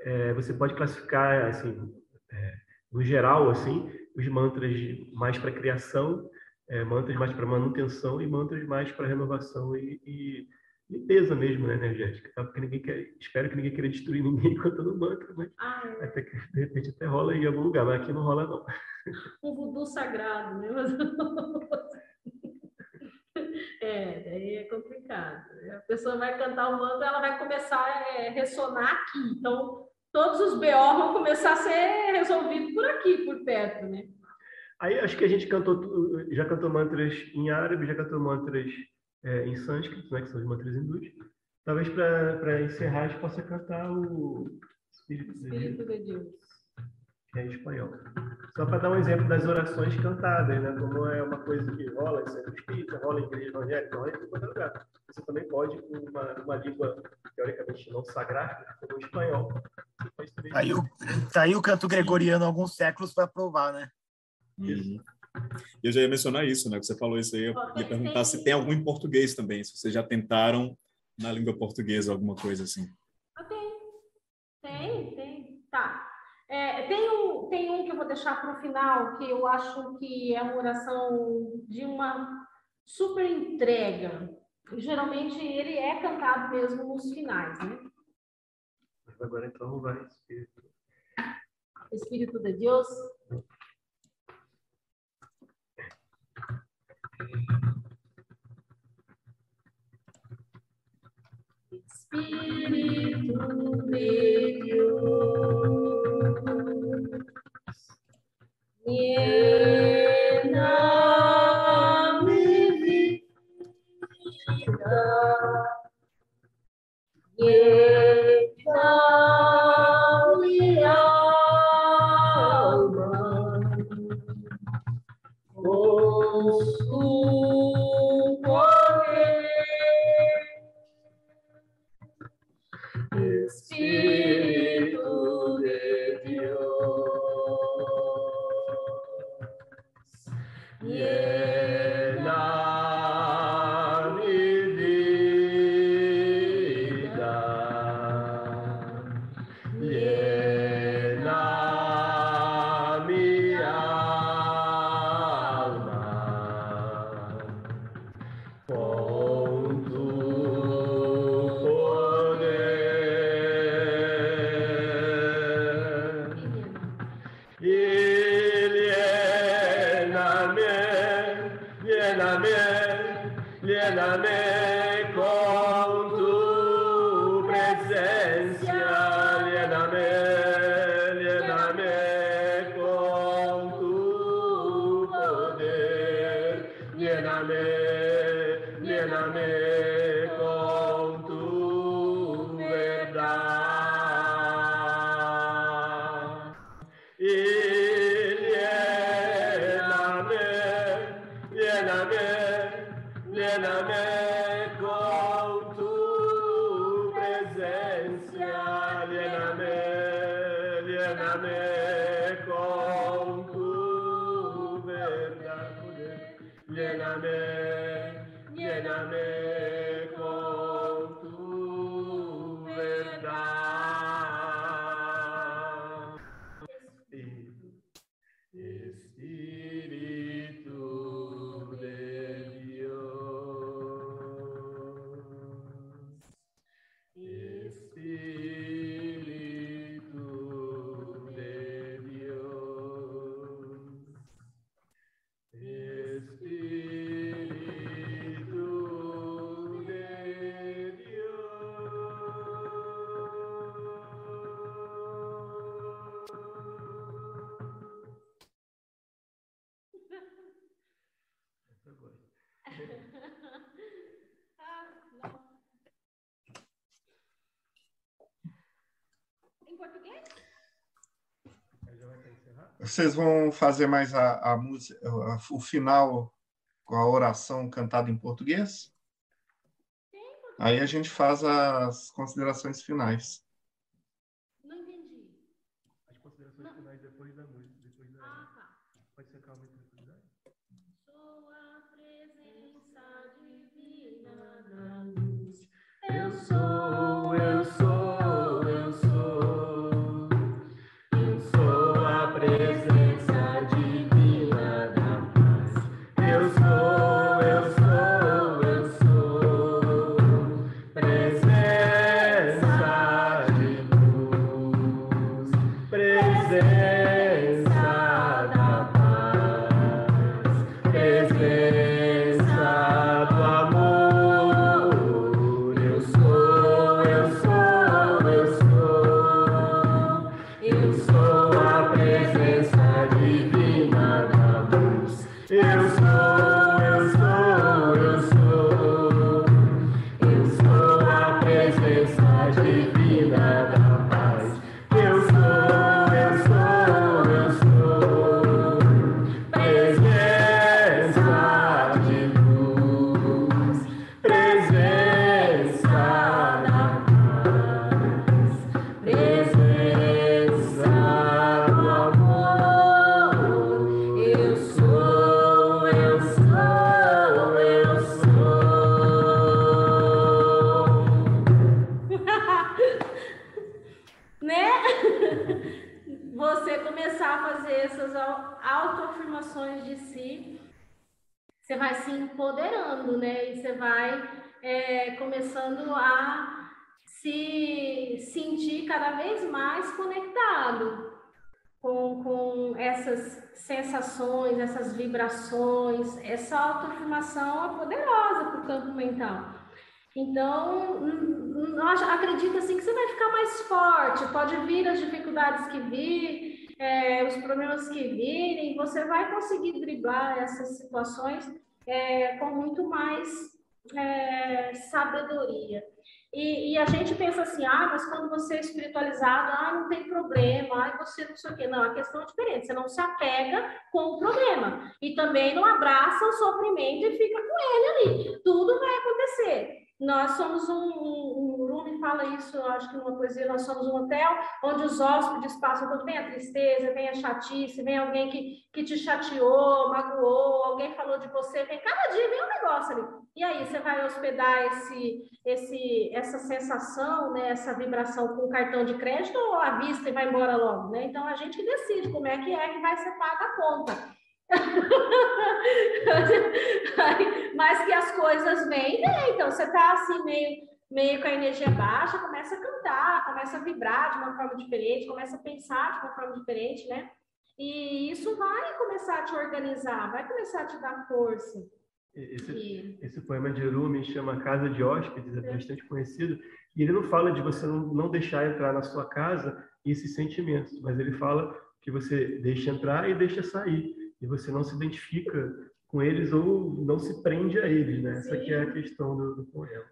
É, você pode classificar, assim, é, no geral, assim, os mantras mais para criação, é, mantras mais para manutenção e mantras mais para renovação e, e, limpeza mesmo, né, energética. Tá? Porque ninguém quer, espero que ninguém queira destruir ninguém (laughs) cantando mantra, mas ah, é. até que de repente até rola em algum lugar, mas aqui não rola não. Um voodoo sagrado, né? (laughs) É, daí é complicado. A pessoa vai cantar o mantra, ela vai começar a é, ressonar aqui. Então, todos os BO vão começar a ser resolvidos por aqui, por perto, né? Aí acho que a gente cantou, já cantou mantras em árabe, já cantou mantras é, em sânscrito, né, que são os mantras hindus. Talvez para encerrar a gente possa cantar o Espírito, Espírito de Deus. que é em espanhol. Só para dar um exemplo das orações cantadas, né? Como é uma coisa que rola em centro espírita, rola em igreja evangélica, rola em qualquer lugar. Você também pode, com uma, uma língua teoricamente não sagrada, como o espanhol. Você pode também... Tá aí, o, tá aí o canto gregoriano há alguns séculos para provar, né? Uhum. Eu já ia mencionar isso, né? Que você falou isso aí. Eu ia perguntar se tem algum em português também, se vocês já tentaram na língua portuguesa alguma coisa assim. Ah, tem. Tem, tem. Tá. É, tem, um, tem um que eu vou deixar para o final, que eu acho que é uma oração de uma super entrega. Geralmente ele é cantado mesmo nos finais, né? Mas agora então vai, Espírito. Espírito de Deus. Espírito de Deus, Yeah. Vocês vão fazer mais a, a música, a- o final com a oração cantada em português? Aí a gente faz as considerações finais. Então, acredito assim que você vai ficar mais forte, pode vir as dificuldades que vir, é, os problemas que virem, você vai conseguir driblar essas situações é, com muito mais é, sabedoria. E, e, a gente pensa assim, ah, mas quando você é espiritualizado, ah, não tem problema, ah, você não sei o quê. Não, a questão é diferente, você não se apega com o problema. E também não abraça o sofrimento e fica com ele ali. Tudo vai acontecer. Nós somos um, um, um Rumi fala isso, acho que numa poesia, nós somos um hotel onde os hóspedes passam quando vem a tristeza, vem a chatice, vem alguém que, que te chateou, magoou, alguém falou de você, vem cada dia vem um negócio ali. E aí você vai hospedar esse, esse, essa sensação, né, essa vibração com cartão de crédito ou à vista e vai embora logo, né? Então a gente decide como é que é que vai ser paga a conta. Mas que as coisas vêm, vem. Então, você está assim, meio, meio com a energia baixa, começa a cantar, começa a vibrar de uma forma diferente, começa a pensar de uma forma diferente, né? E isso vai começar a te organizar, vai começar a te dar força. Esse, e... esse poema de Rumi chama Casa de Hóspedes, é, é bastante conhecido, e ele não fala de você não, não deixar entrar na sua casa esses sentimentos, mas ele fala que você deixa entrar e deixa sair e você não se identifica com eles ou não se prende a eles, né? Essa que é a questão do, do poema.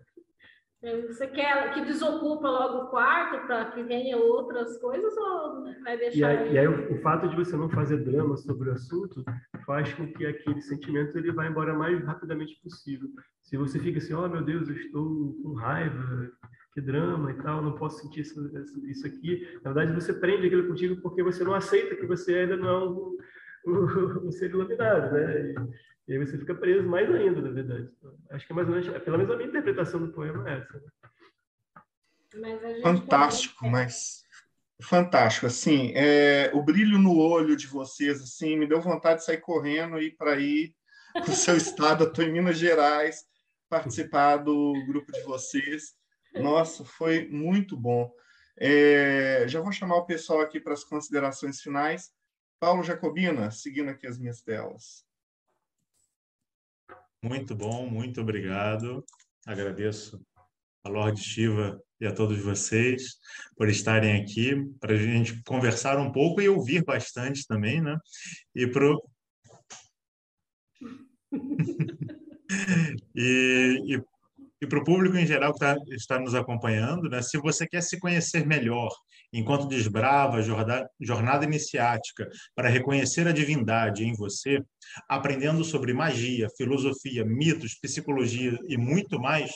É, você quer que desocupa logo o quarto para que venha outras coisas ou vai deixar? E aí, e aí o, o, fato de você não fazer drama sobre o assunto faz com que aquele sentimento ele vá embora mais rapidamente possível. Se você fica assim, oh meu Deus, eu estou com raiva, que drama e tal, não posso sentir isso, isso aqui. Na verdade, você prende aquilo contigo porque você não aceita que você ainda não o, (laughs) o ser iluminado, né? E, e, aí você fica preso mais ainda, na verdade. Então, acho que é mais ou menos, pelo menos a minha interpretação do poema é essa. Né? Fantástico, mas fantástico. Assim, é, o brilho no olho de vocês, assim, me deu vontade de sair correndo e ir para ir para o seu (laughs) estado. Eu estou em Minas Gerais, participar do grupo de vocês. Nossa, foi muito bom. É, já vou chamar o pessoal aqui para as considerações finais. Paulo Jacobina, seguindo aqui as minhas telas. Muito bom, muito obrigado. Agradeço a Lorde Shiva e a todos vocês por estarem aqui, para a gente conversar um pouco e ouvir bastante também, né? E pro... (laughs) e, e e para o público em geral que tá, está nos acompanhando, né, se você quer se conhecer melhor enquanto desbrava a jornada iniciática para reconhecer a divindade em você, aprendendo sobre magia, filosofia, mitos, psicologia e muito mais,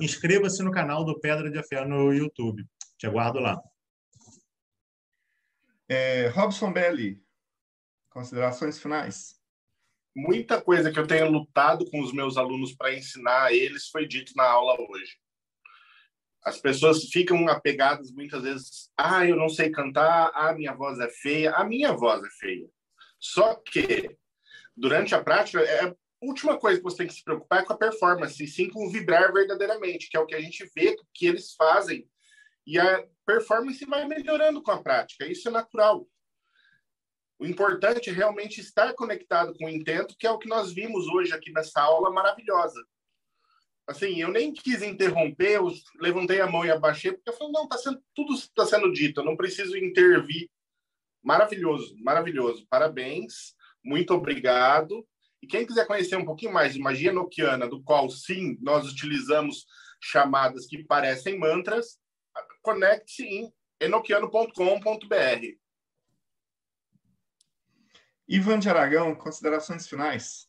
inscreva-se no canal do Pedra de Fé no YouTube. Te aguardo lá. É, Robson Belli, considerações finais muita coisa que eu tenho lutado com os meus alunos para ensinar a eles foi dito na aula hoje. As pessoas ficam apegadas muitas vezes, ah, eu não sei cantar, ah, minha voz é feia, a minha voz é feia. Só que durante a prática, é, a última coisa que você tem que se preocupar é com a performance, e sim com vibrar verdadeiramente, que é o que a gente vê que eles fazem. E a performance vai melhorando com a prática, isso é natural. O importante é realmente estar conectado com o intento, que é o que nós vimos hoje aqui nessa aula maravilhosa. Assim, eu nem quis interromper, eu levantei a mão e abaixei, porque eu falei, não, tá sendo, tudo está sendo dito, eu não preciso intervir. Maravilhoso, maravilhoso. Parabéns, muito obrigado. E quem quiser conhecer um pouquinho mais de magia noquiana, do qual sim, nós utilizamos chamadas que parecem mantras, conecte-se em enoquiano.com.br. Ivan de Aragão, considerações finais.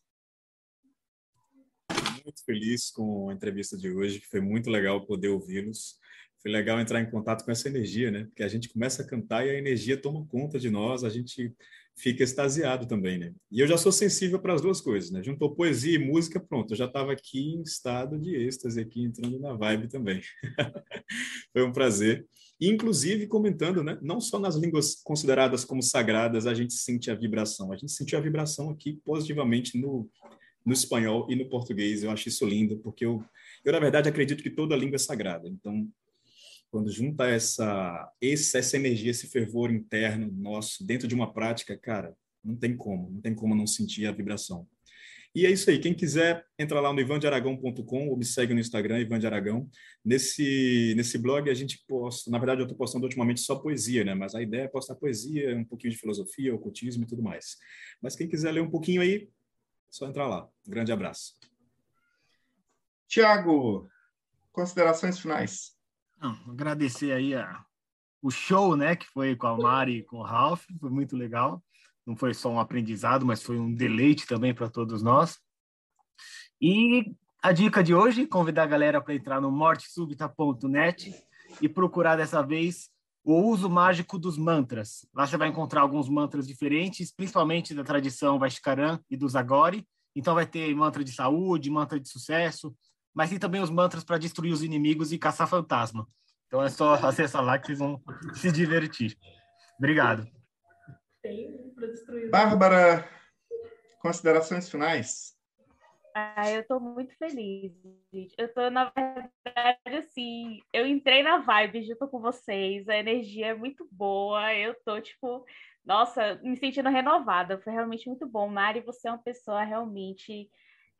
Muito feliz com a entrevista de hoje, que foi muito legal poder ouvi-los. Foi legal entrar em contato com essa energia, né? Porque a gente começa a cantar e a energia toma conta de nós, a gente fica extasiado também, né? E eu já sou sensível para as duas coisas, né? Juntou poesia e música, pronto, eu já estava aqui em estado de êxtase, aqui entrando na vibe também. (laughs) Foi um prazer. Inclusive comentando, né? Não só nas línguas consideradas como sagradas a gente sente a vibração, a gente sentiu a vibração aqui positivamente no, no espanhol e no português. Eu acho isso lindo, porque eu, eu na verdade acredito que toda língua é sagrada. Então, quando junta essa, essa energia, esse fervor interno nosso dentro de uma prática, cara, não tem como, não tem como não sentir a vibração. E é isso aí. Quem quiser, entra lá no ivandearagão.com ou me segue no Instagram, Ivan de Aragão. Nesse, nesse blog a gente posta, na verdade eu estou postando ultimamente só poesia, né? Mas a ideia é postar poesia, um pouquinho de filosofia, ocultismo e tudo mais. Mas quem quiser ler um pouquinho aí, só entrar lá. Um grande abraço. Tiago, considerações finais. Não, agradecer aí a, o show, né, que foi com a Mari e com o Ralph, foi muito legal não foi só um aprendizado, mas foi um deleite também para todos nós. E a dica de hoje, convidar a galera para entrar no mortesubita.net e procurar dessa vez o uso mágico dos mantras. Lá você vai encontrar alguns mantras diferentes, principalmente da tradição Vaishkaran e dos Agori. Então vai ter mantra de saúde, mantra de sucesso, mas tem também os mantras para destruir os inimigos e caçar fantasma. Então é só acessar lá que vocês vão se divertir. Obrigado tem para destruir. Bárbara, considerações finais? Ah, eu estou muito feliz, gente. Eu estou, na verdade, assim, eu entrei na vibe junto com vocês, a energia é muito boa, eu estou, tipo, nossa, me sentindo renovada, foi realmente muito bom. Mari, você é uma pessoa realmente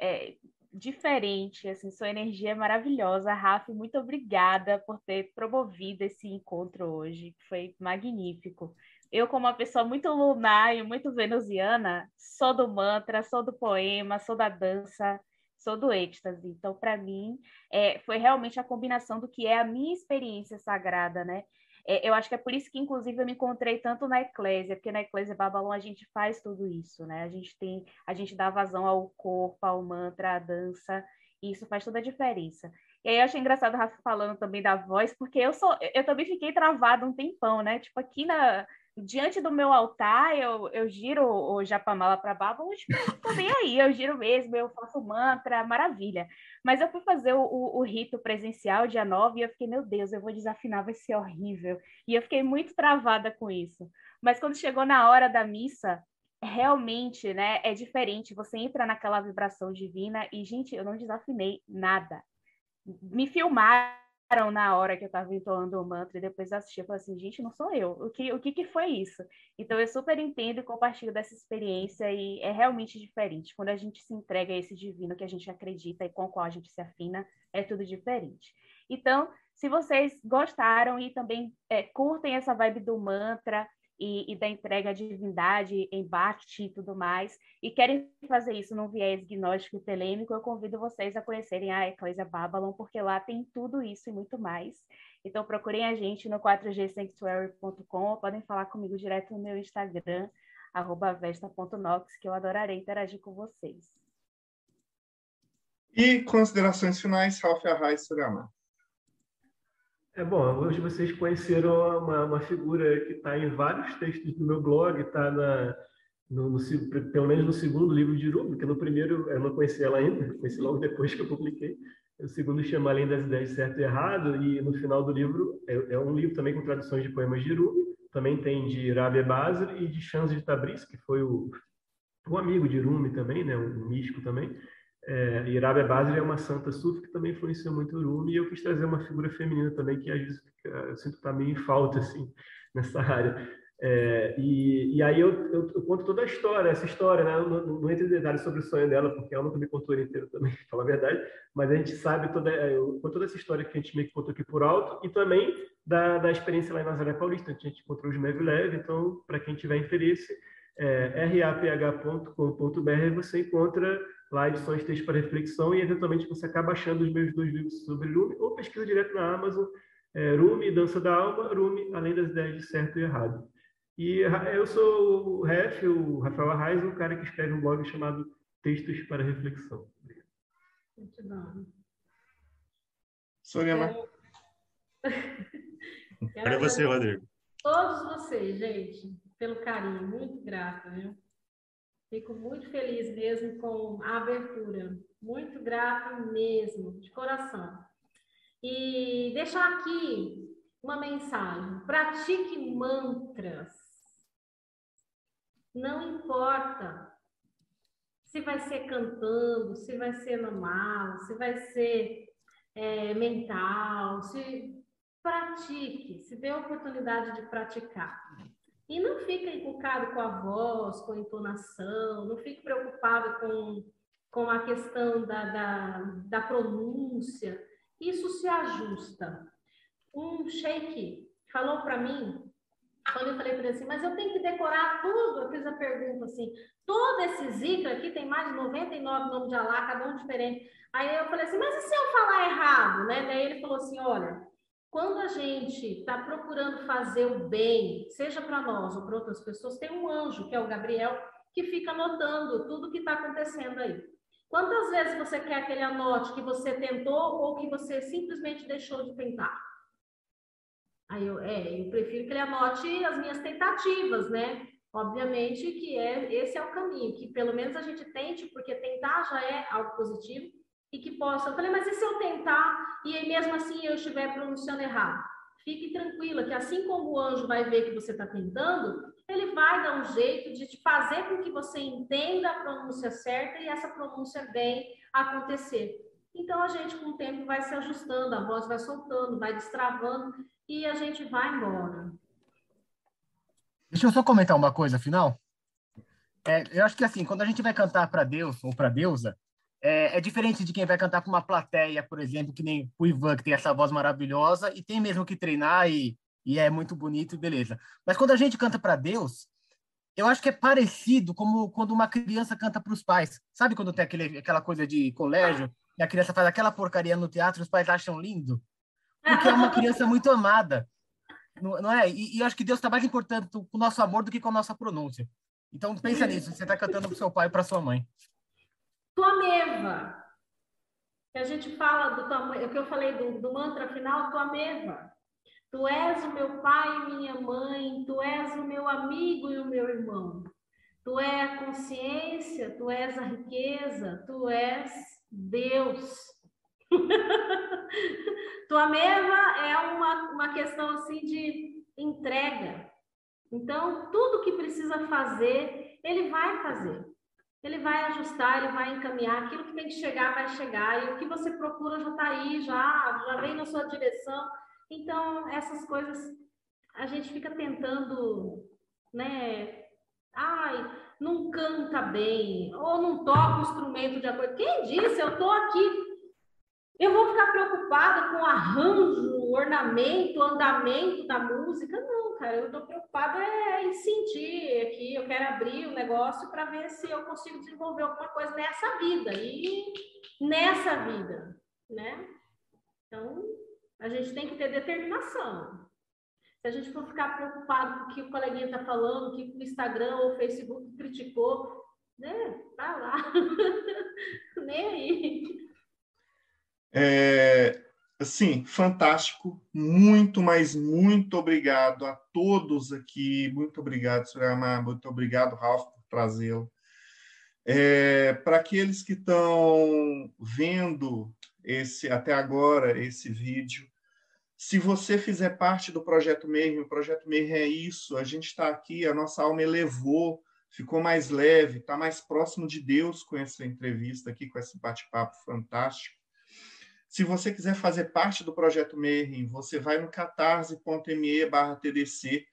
é, diferente, assim, sua energia é maravilhosa. Rafa, muito obrigada por ter promovido esse encontro hoje, foi magnífico eu, como uma pessoa muito lunar e muito venusiana, sou do mantra, sou do poema, sou da dança, sou do êxtase. Então, para mim, é, foi realmente a combinação do que é a minha experiência sagrada, né? É, eu acho que é por isso que, inclusive, eu me encontrei tanto na Eclésia, porque na Eclésia Babalon a gente faz tudo isso, né? A gente tem, a gente dá vazão ao corpo, ao mantra, à dança, e isso faz toda a diferença. E aí eu achei engraçado o Rafa falando também da voz, porque eu sou, eu também fiquei travada um tempão, né? Tipo, aqui na, diante do meu altar, eu, eu giro o Japamala para tipo, tô bem aí, eu giro mesmo, eu faço mantra, maravilha. Mas eu fui fazer o, o, o, rito presencial dia 9 e eu fiquei, meu Deus, eu vou desafinar, vai ser horrível. E eu fiquei muito travada com isso. Mas quando chegou na hora da missa, realmente, né, é diferente. Você entra naquela vibração divina e, gente, eu não desafinei nada. Me filmaram na hora que eu estava entoando o mantra e depois assisti, eu falei assim, gente, não sou eu. O que, o que, que foi isso? Então, eu super entendo e compartilho dessa experiência e é realmente diferente. Quando a gente se entrega a esse divino que a gente acredita e com o qual a gente se afina, é tudo diferente. Então, se vocês gostaram e também é, curtem essa vibe do mantra, e, e, da entrega à divindade em Bhakti e tudo mais, e querem fazer isso num viés gnóstico e telêmico, eu convido vocês a conhecerem a Eclésia Babylon, porque lá tem tudo isso e muito mais. Então procurem a gente no 4gsanctuary.com, podem falar comigo direto no meu Instagram, vesta.nox, que eu adorarei interagir com vocês. E considerações finais, Ralph Arraes Surama. É bom, hoje vocês conheceram uma, uma figura que está em vários textos do meu blog, está no, no, pelo menos no segundo livro de Iru, porque no primeiro eu não conheci ela ainda, (laughs) conheci logo depois que eu publiquei. O segundo chama Além das Ideias Certo e Errado, e no final do livro é, é um livro também com traduções de poemas de Iru, também tem de Rabi Bazar e de Chans de Tabriz, que foi o, o amigo de Rumi também, né, um místico também. É, Rabia Basri é uma santa sufi que também influenciou muito o Rumi, e eu quis trazer uma figura feminina também que às vezes eu sinto está meio em falta assim, nessa área. É, e, e, aí eu, eu, eu, conto toda a história, essa história, né? Não, não entro em detalhes sobre o sonho dela, porque ela nunca me contou inteiro também, (laughs) para falar a verdade, mas a gente sabe toda, eu conto toda essa história que a gente meio que contou aqui por alto, e também da, da experiência lá em Nazaré Paulista, a gente encontrou os Leve, então, para quem tiver interesse, é, raph.com.br você encontra lá edições de texto para reflexão e eventualmente você acaba achando os meus dois livros sobre Rumi ou pesquisa direto na Amazon, é, Rumi, Dança da Alma, Rumi, Além das Ideias de Certo e Errado. E eu sou o Ref, o Rafael Arraes, um cara que escreve um blog chamado Textos para Reflexão. Muito bom. Sorema. Para (laughs) você, Rodrigo. Todos vocês, gente, pelo carinho, muito grata, viu? Fico muito feliz mesmo com a abertura. Muito grata mesmo, de coração. E deixar aqui uma mensagem: pratique mantras. Não importa se vai ser cantando, se vai ser no mala, se vai ser é, mental, se pratique, se dê a oportunidade de praticar. E não fique encucado com a voz, com a entonação, não fique preocupado com, com a questão da, da, da pronúncia. Isso se ajusta. Um sheik falou para mim, quando eu falei para ele assim, mas eu tenho que decorar tudo, eu fiz a pergunta assim, todo esse zikr aqui tem mais de 99 nomes de Allah, cada um diferente. Aí eu falei assim, mas e se eu falar errado, né? Daí ele falou assim, olha, quando a gente está procurando fazer o bem, seja para nós ou para outras pessoas, tem um anjo, que é o Gabriel, que fica anotando tudo que está acontecendo aí. Quantas vezes você quer que ele anote que você tentou ou que você simplesmente deixou de tentar? Aí eu, é, eu prefiro que ele anote as minhas tentativas, né? Obviamente que é, esse é o caminho, que pelo menos a gente tente, porque tentar já é algo positivo, e que possa. Eu falei, mas e se eu tentar e aí mesmo assim eu estiver pronunciando errado? Fique tranquila, que assim como o anjo vai ver que você está tentando, ele vai dar um jeito de te fazer com que você entenda a pronúncia certa e essa pronúncia bem acontecer. Então a gente com o tempo vai se ajustando, a voz vai soltando, vai destravando e a gente vai embora. Deixa eu só comentar uma coisa final. É, eu acho que assim, quando a gente vai cantar para Deus ou para deusa, é, é, diferente de quem vai cantar com uma plateia, por exemplo, que nem o Ivan, que tem essa voz maravilhosa e tem mesmo que treinar e, e é muito bonito e beleza. Mas quando a gente canta para Deus, eu acho que é parecido como quando uma criança canta para os pais. Sabe quando tem aquele, aquela coisa de colégio e a criança faz aquela porcaria no teatro e os pais acham lindo? Porque é uma criança (laughs) muito amada. Não, não é? E, e, eu acho que Deus está mais importante com o nosso amor do que com a nossa pronúncia. Então pensa nisso, você está cantando para seu pai e para sua mãe. Tua meva. Que a gente fala do tamanho, o que eu falei do, do mantra final, tua meva. Tu és o meu pai e minha mãe, tu és o meu amigo e o meu irmão. Tu és a consciência, tu és a riqueza, tu és Deus. (laughs) tua meva é uma, uma questão assim de entrega. Então, tudo que precisa fazer, ele vai fazer ele vai ajustar, ele vai encaminhar, aquilo que tem que chegar vai chegar, e o que você procura já está aí, já, já vem na sua direção. Então, essas coisas a gente fica tentando, né? Ai, não canta bem, ou não toca o instrumento de acordo. Quem disse? Eu estou aqui. Eu vou ficar preocupada com arranjo, ornamento, andamento da música? Não cara, eu estou preocupada é em sentir aqui, eu quero abrir o negócio para ver se eu consigo desenvolver alguma coisa nessa vida e nessa vida, né? Então, a gente tem que ter determinação. Se a gente for ficar preocupado com o que o coleguinha está falando, o que o Instagram ou o Facebook criticou, né? Tá lá. (laughs) Nem aí. É, Sim, fantástico. Muito, mas muito obrigado a todos aqui. Muito obrigado, Surama. Muito obrigado, Ralf, por trazê-lo. É, Para aqueles que estão vendo esse até agora esse vídeo, se você fizer parte do Projeto Meir, o Projeto Meir é isso, a gente está aqui, a nossa alma elevou, ficou mais leve, está mais próximo de Deus com essa entrevista aqui, com esse bate-papo fantástico. Se você quiser fazer parte do projeto Merrin, você vai no catarse.me TDC,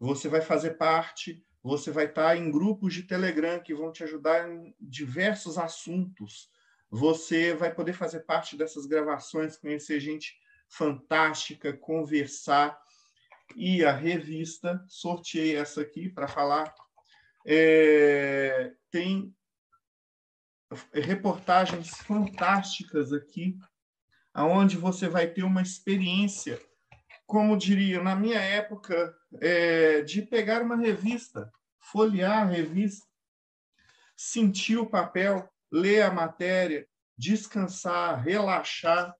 você vai fazer parte, você vai estar em grupos de Telegram que vão te ajudar em diversos assuntos. Você vai poder fazer parte dessas gravações, conhecer gente fantástica, conversar. E a revista, sorteei essa aqui para falar, é, tem reportagens fantásticas aqui aonde você vai ter uma experiência, como diria, na minha época, é, de pegar uma revista, folhear a revista, sentir o papel, ler a matéria, descansar, relaxar.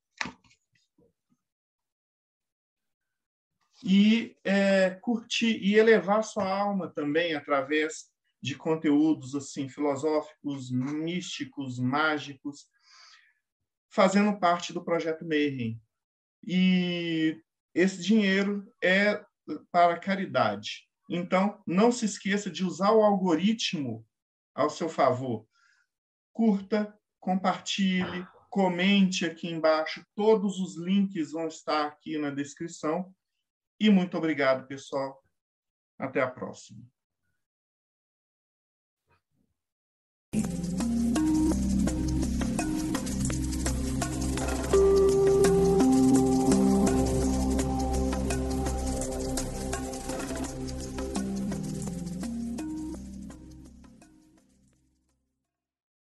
E é, curtir e elevar sua alma também através de conteúdos assim filosóficos, místicos, mágicos, fazendo parte do projeto Mayhem. E esse dinheiro é para caridade. Então, não se esqueça de usar o algoritmo ao seu favor. Curta, compartilhe, comente aqui embaixo. Todos os links vão estar aqui na descrição. E muito obrigado, pessoal. Até a próxima.